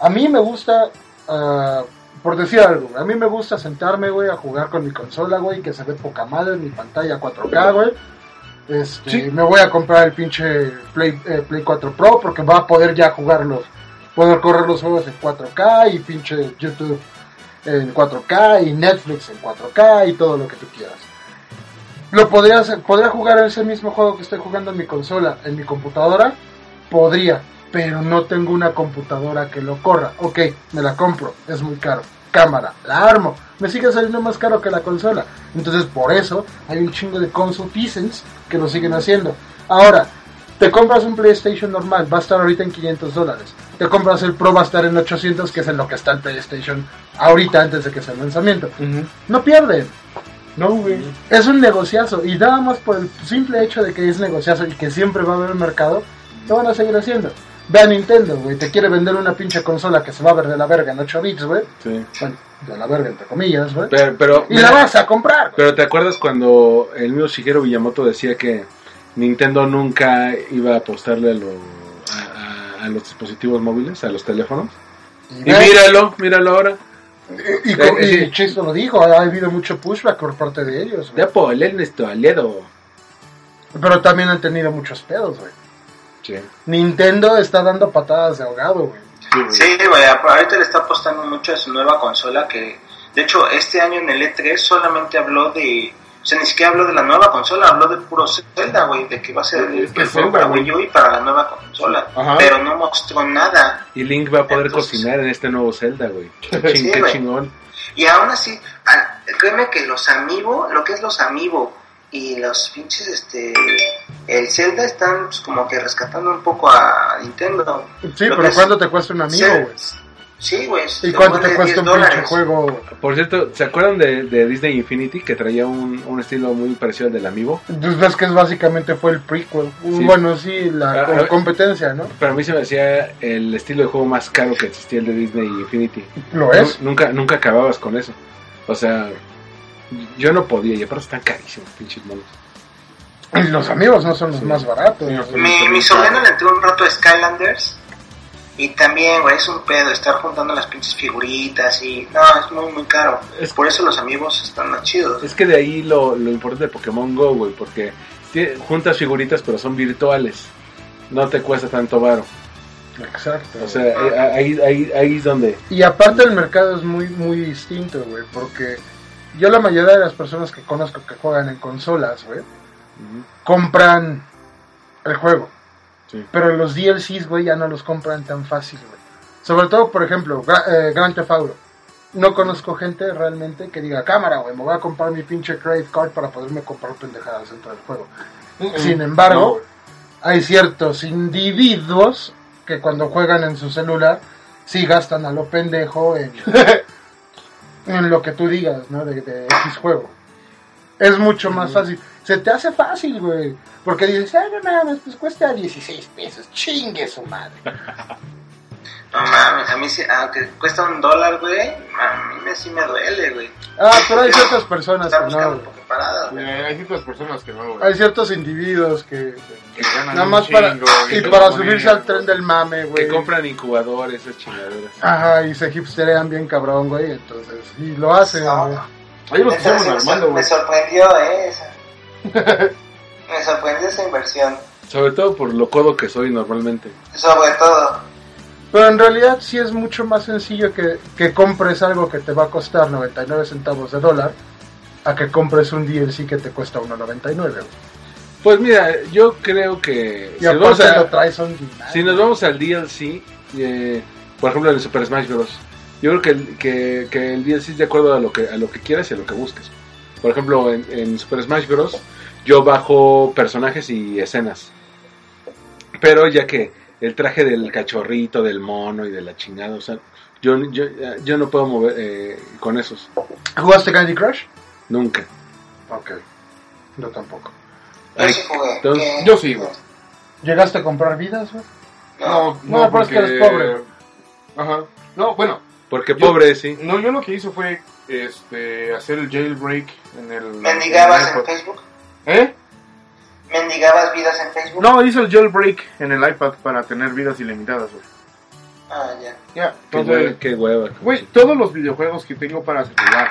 a mí me gusta, ah, por decir algo, a mí me gusta sentarme, güey, a jugar con mi consola, güey, que se ve poca madre en mi pantalla 4K, güey. Este, Sí. Me voy a comprar el pinche Play, eh, Play 4 Pro porque va a poder ya jugarlos, poder correr los juegos en 4K y pinche YouTube en 4K y Netflix en 4K y todo lo que tú quieras. Lo podría hacer, podría jugar ese mismo juego que estoy jugando en mi consola, en mi computadora, podría, pero no tengo una computadora que lo corra. Ok, me la compro, es muy caro. Cámara, la armo, me sigue saliendo más caro que la consola. Entonces, por eso hay un chingo de consultants que lo siguen haciendo. Ahora, te compras un PlayStation normal, va a estar ahorita en 500 dólares. Te compras el Pro, va a estar en 800, que es en lo que está el PlayStation ahorita antes de que sea el lanzamiento. No pierden. No, güey. Es un negociazo y nada más por el simple hecho de que es negociazo y que siempre va a haber mercado, lo van a seguir haciendo. Ve a Nintendo, güey, te quiere vender una pinche consola que se va a ver de la verga en 8 bits, güey. Sí. Bueno, de la verga entre comillas, güey. Pero, pero, Y la vas a comprar, pero ¿te acuerdas cuando el mismo Shigeru Miyamoto decía que Nintendo nunca iba a apostarle a, lo- a- a- a los dispositivos móviles, a los teléfonos? Y míralo, míralo ahora. y, y Eh. Chisto lo dijo, ha habido mucho pushback por parte de ellos. Ya por el Ernesto Aledo. Pero también han tenido muchos pedos, güey. Sí. Nintendo está dando patadas de ahogado, güey. Sí, güey, ahorita le está apostando mucho a su nueva consola que, de hecho, este año en el E3 solamente habló de, o sea, ni siquiera habló de la nueva consola, habló de puro Zelda, güey, de que va a ser el, Es que Zelda, para. Wii U y para la nueva consola, Ajá. pero no mostró nada. Y Link va a poder Entonces- cocinar en este nuevo Zelda, güey. Qué, ching- Sí, qué güey. chingón. Y aún así, créeme que los Amiibo, lo que es los Amiibo y los pinches, este, el Zelda están pues, como que rescatando un poco a Nintendo. Sí, Lo pero es- ¿cuánto te cuesta un amigo, güey? Sí, güey. ¿Y cuánto te cuesta 10 un pinche juego? Por cierto, ¿se acuerdan de, de Disney Infinity que traía un, un estilo muy parecido al del Amiibo? Pues ves que es básicamente fue el prequel. Sí. Bueno, sí, la Ah, co- a ver. competencia, ¿no? Para mí se me hacía el estilo de juego más caro que existía el de Disney Infinity. Lo es. Nu- Nunca, nunca acababas con eso. O sea, yo no podía, y aparte están carísimos, pinches monos. Y los amigos no son los más baratos. Sí, Mi, mi sobrino le entró un rato a Skylanders Y también, güey, es un pedo estar juntando las pinches figuritas y... No, es muy, muy caro. Es- Por eso los amigos están más chidos. Es que de ahí lo, lo importante de Pokémon Go, güey, porque juntas figuritas pero son virtuales. No te cuesta tanto varo. Exacto. O sea, ahí, ahí, ahí es donde... Y aparte el mercado es muy muy distinto, güey, porque yo la mayoría de las personas que conozco que juegan en consolas, güey, compran el juego. Sí. Pero los DLCs, güey, ya no los compran tan fácil, güey. Sobre todo, por ejemplo, Gra- eh, Grand Theft Auto. No conozco gente realmente que diga, cámara, güey, me voy a comprar mi pinche credit card para poderme comprar pendejadas dentro del juego. Sin embargo, hay ciertos individuos que cuando juegan en su celular sí gastan a lo pendejo en, en lo que tú digas, ¿no? De, de X juego. Es mucho más fácil. Se te hace fácil, güey. Porque dices, ay, no mames, pues cuesta 16 pesos. Chingue su madre. No mames, a mí sí, aunque cuesta un dólar, güey, a mí me, sí me duele, güey. Ah, pero hay ciertas personas que no. Güey. Hay ciertas personas que no, güey. Hay ciertos individuos que que ganan nada un más para chingo, y para ponen, subirse al güey. tren del mame, güey. Que compran incubadores, esas chingaderas. Ajá, y se hipsterean bien cabrón, güey, entonces y lo hacen, No. güey. Ahí los Neta, estamos sí me, armando, sor- me güey. sorprendió, eh, esa. Me sorprendió esa inversión. Sobre todo por lo codo que soy normalmente. Sobre todo. Pero en realidad sí es mucho más sencillo que, que compres algo que te va a costar 99 centavos de dólar a que compres un DLC que te cuesta 1.99. güey. Pues mira, yo creo que... Y si, nos vamos aparte a- lo traes on demand. si nos vamos al DLC, eh, por ejemplo en el Super Smash Bros. Yo creo que el, que, que el DLC es de acuerdo a lo que, a lo que quieras y a lo que busques. Por ejemplo, en, en Super Smash Bros. yo bajo personajes y escenas. Pero ya que el traje del cachorrito, del mono y de la chingada, o sea, yo, yo, yo no puedo mover eh, con esos. ¿Jugaste Candy Crush? Nunca. Ok. Yo tampoco. Ay, entonces, yo sí, güey. ¿Llegaste a comprar vidas, güey? No. No, pero es que eres pobre. Ajá. No, bueno, Porque Yo- pobre, sí. no, yo lo que hice fue este hacer el jailbreak en el. ¿Mendigabas en el en iPod. Facebook? ¿Eh? ¿Mendigabas vidas en Facebook? No, hice el jailbreak en el iPad para tener vidas ilimitadas, güey. Ah, ya. Ya, entonces, hueva. Qué hueva. güey, todos los videojuegos que tengo para celular.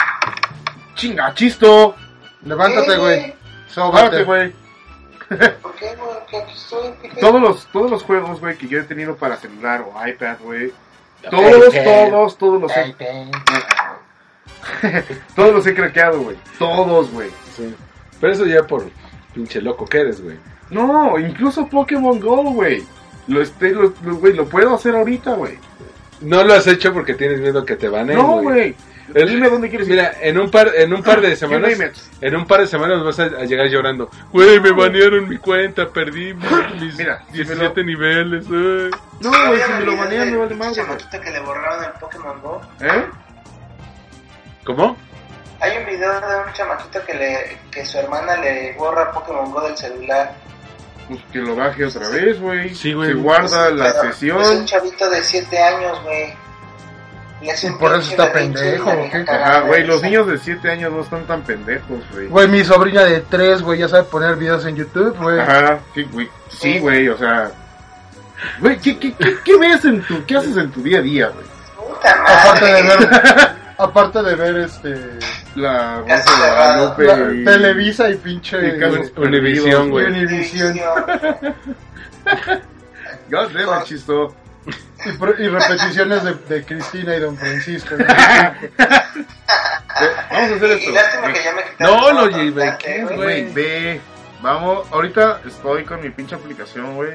Chinga, chisto. Levántate, ¿Qué, güey. Párate, Sóbate. güey. ¿Por qué, güey? ¿Qué aquí estoy? ¿Qué- qué? Todos los, todos los juegos, güey, que yo he tenido para celular o iPad, güey. Todos, todos, todos los he, todos los he craqueado, güey. Todos, güey. Sí. Pero eso ya por pinche loco que eres, güey. No, incluso Pokémon Go, güey. Lo, este, lo, lo- güey, lo puedo hacer ahorita, güey. No lo has hecho porque tienes miedo que te baneen, No, güey. Dime dónde quieres ir. Mira, en un par, en un par de semanas, en un par de semanas vas a, a llegar llorando. Güey, me banearon mi cuenta, perdí mis, mis Mira, si me 17 niveles. ay". No, ¿No güey, si me lo del me vale más, que le borraron el Pokémon Go? ¿Eh? ¿Cómo? Hay un video de un chamaquito que le que su hermana le borra Pokémon Go del celular. Pues que lo baje otra vez, güey. Sí, güey. Se guarda Es- la pero sesión. Es un chavito de 7 años, güey. Y hace Y un por eso está pendejo, Ajá, güey, los niños de 7 años no están tan pendejos, güey. Güey, mi sobrina de 3, güey, ya sabe poner videos en YouTube, güey. Ajá, sí, güey. Sí, güey, o sea. Güey, ¿qué, qué, qué, qué ves en tu, qué haces en tu día a día, güey? Puta Aparte de madre. ver, aparte de ver este La Caso Rosa de cerrado. Guadalupe la- y- Televisa y pinche Univisión, güey. Univisión God damn it, chisto. y, repeticiones de, de Cristina y Don Francisco. ¿no? Vamos a hacer esto. lástima que ya me quitaron No, el lo constante, llevé, ¿qué, güey. Güey, ve. Vamos, ahorita estoy con mi pinche aplicación, güey.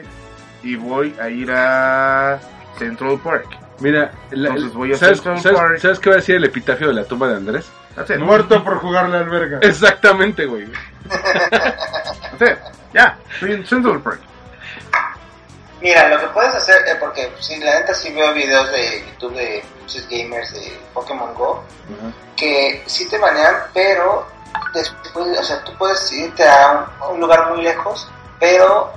Y voy a ir a Central Park. Mira, la- Entonces voy a ¿sabes, Central sabes- Park. sabes qué va a decir el epitafio de la tumba de Andrés? That's it. Muerto por jugarle al verga. Exactamente, güey. That's it. Ya, estoy en Central Park. Mira, lo que puedes hacer, eh, porque si la neta sí veo videos de YouTube de muchos gamers de Pokémon Go, que sí te banean, pero después, o sea, tú puedes irte a un, a un lugar muy lejos, pero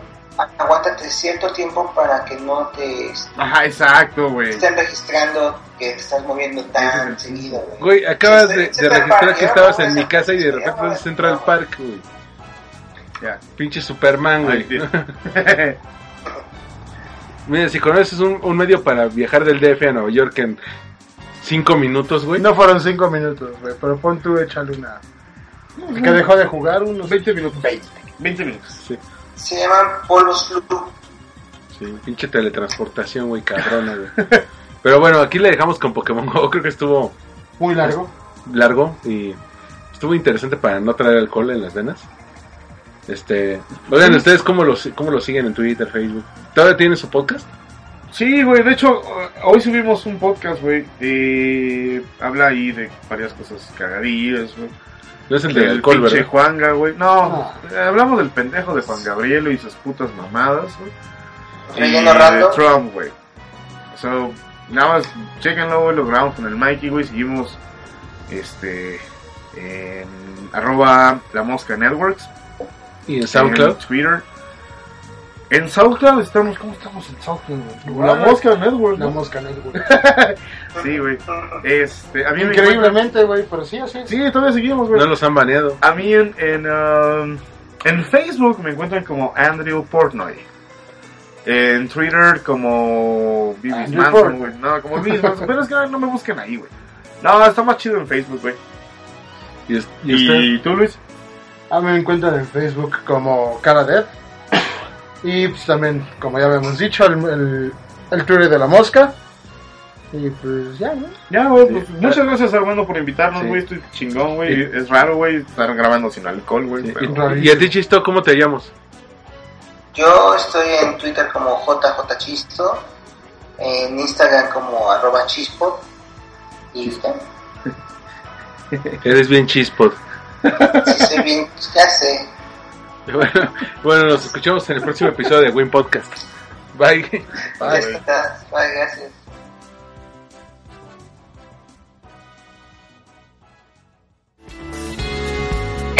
aguántate cierto tiempo para que no te Ajá, exacto, güey. estén registrando que te estás moviendo es tan seguido, güey. Güey, acabas Sí, de, registrar que estabas no, en mi casa y de repente vas a Central no. Park, güey. Ya. Pinche Superman, güey. Mira, si conoces un, un medio para viajar del DF a Nueva York en 5 minutos, güey. No fueron cinco minutos, güey, pero pon tú, échale una... Que dejó de jugar unos... 20 minutos. 20. 20 minutos. Sí, Se llaman polvos flu. sí, pinche teletransportación, güey, cabrona, güey. Pero bueno, aquí le dejamos con Pokémon Go. Creo que estuvo Muy largo. largo y estuvo interesante para no traer alcohol en las venas. Este, oigan, ¿ustedes cómo lo, cómo lo siguen en Twitter, Facebook? ¿Todavía tiene su podcast? Sí, güey, de hecho, hoy subimos un podcast, güey, de... Habla ahí de varias cosas cagadillas, güey. No es el de Del alcohol, pinche ¿verdad? Juanga, güey. No, No. eh, hablamos del pendejo de Juan Gabrielo y sus putas mamadas, güey. Y de. Trump, güey. So, nada más, chequenlo, güey, lo grabamos con el Mikey, güey. Seguimos, este, en arroba la mosca networks. Y en SoundCloud. En Twitter. En SoundCloud estamos, ¿cómo estamos en SoundCloud, La mosca network, La ¿no? mosca network. Sí, güey. Este, a mí me encuentran- Increíblemente, güey, pero sí, así. Sí, todavía seguimos, güey. No los han baneado. A mí en, en, um, en Facebook me encuentran como Andrew Portnoy. En Twitter como Bibis Manson, güey. No, como Bibis Manson. Pero es que no me busquen ahí, güey. No, está más chido en Facebook, güey. ¿Y, es- y usted? ¿Y tú, Luis? A mí me encuentran en Facebook como Cara Dev. Y pues también, como ya habíamos dicho, el, el, el Twitter de la mosca. Y pues ya, ¿no? Ya, güey. pues, Sí. muchas gracias, Armando, por invitarnos, Sí. güey. Estoy chingón, güey. Sí. Es raro, güey, estar grabando sin alcohol, güey. Sí, pero- y, y a ti, Chisto, ¿cómo te llamas? Yo estoy en Twitter como JJChisto, en Instagram como arroba chispot. ¿Y usted? Eres bien chispot. Si soy bien, ya. Bueno, bueno, nos escuchamos en el próximo episodio de Win Podcast. Bye. Ya está. Bye, gracias.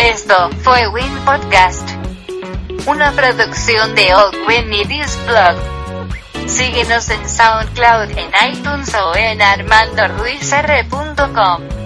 Esto fue Win Podcast. Una producción de Old Win Media's Blog. Síguenos en SoundCloud, en iTunes o en armandoruizr.com.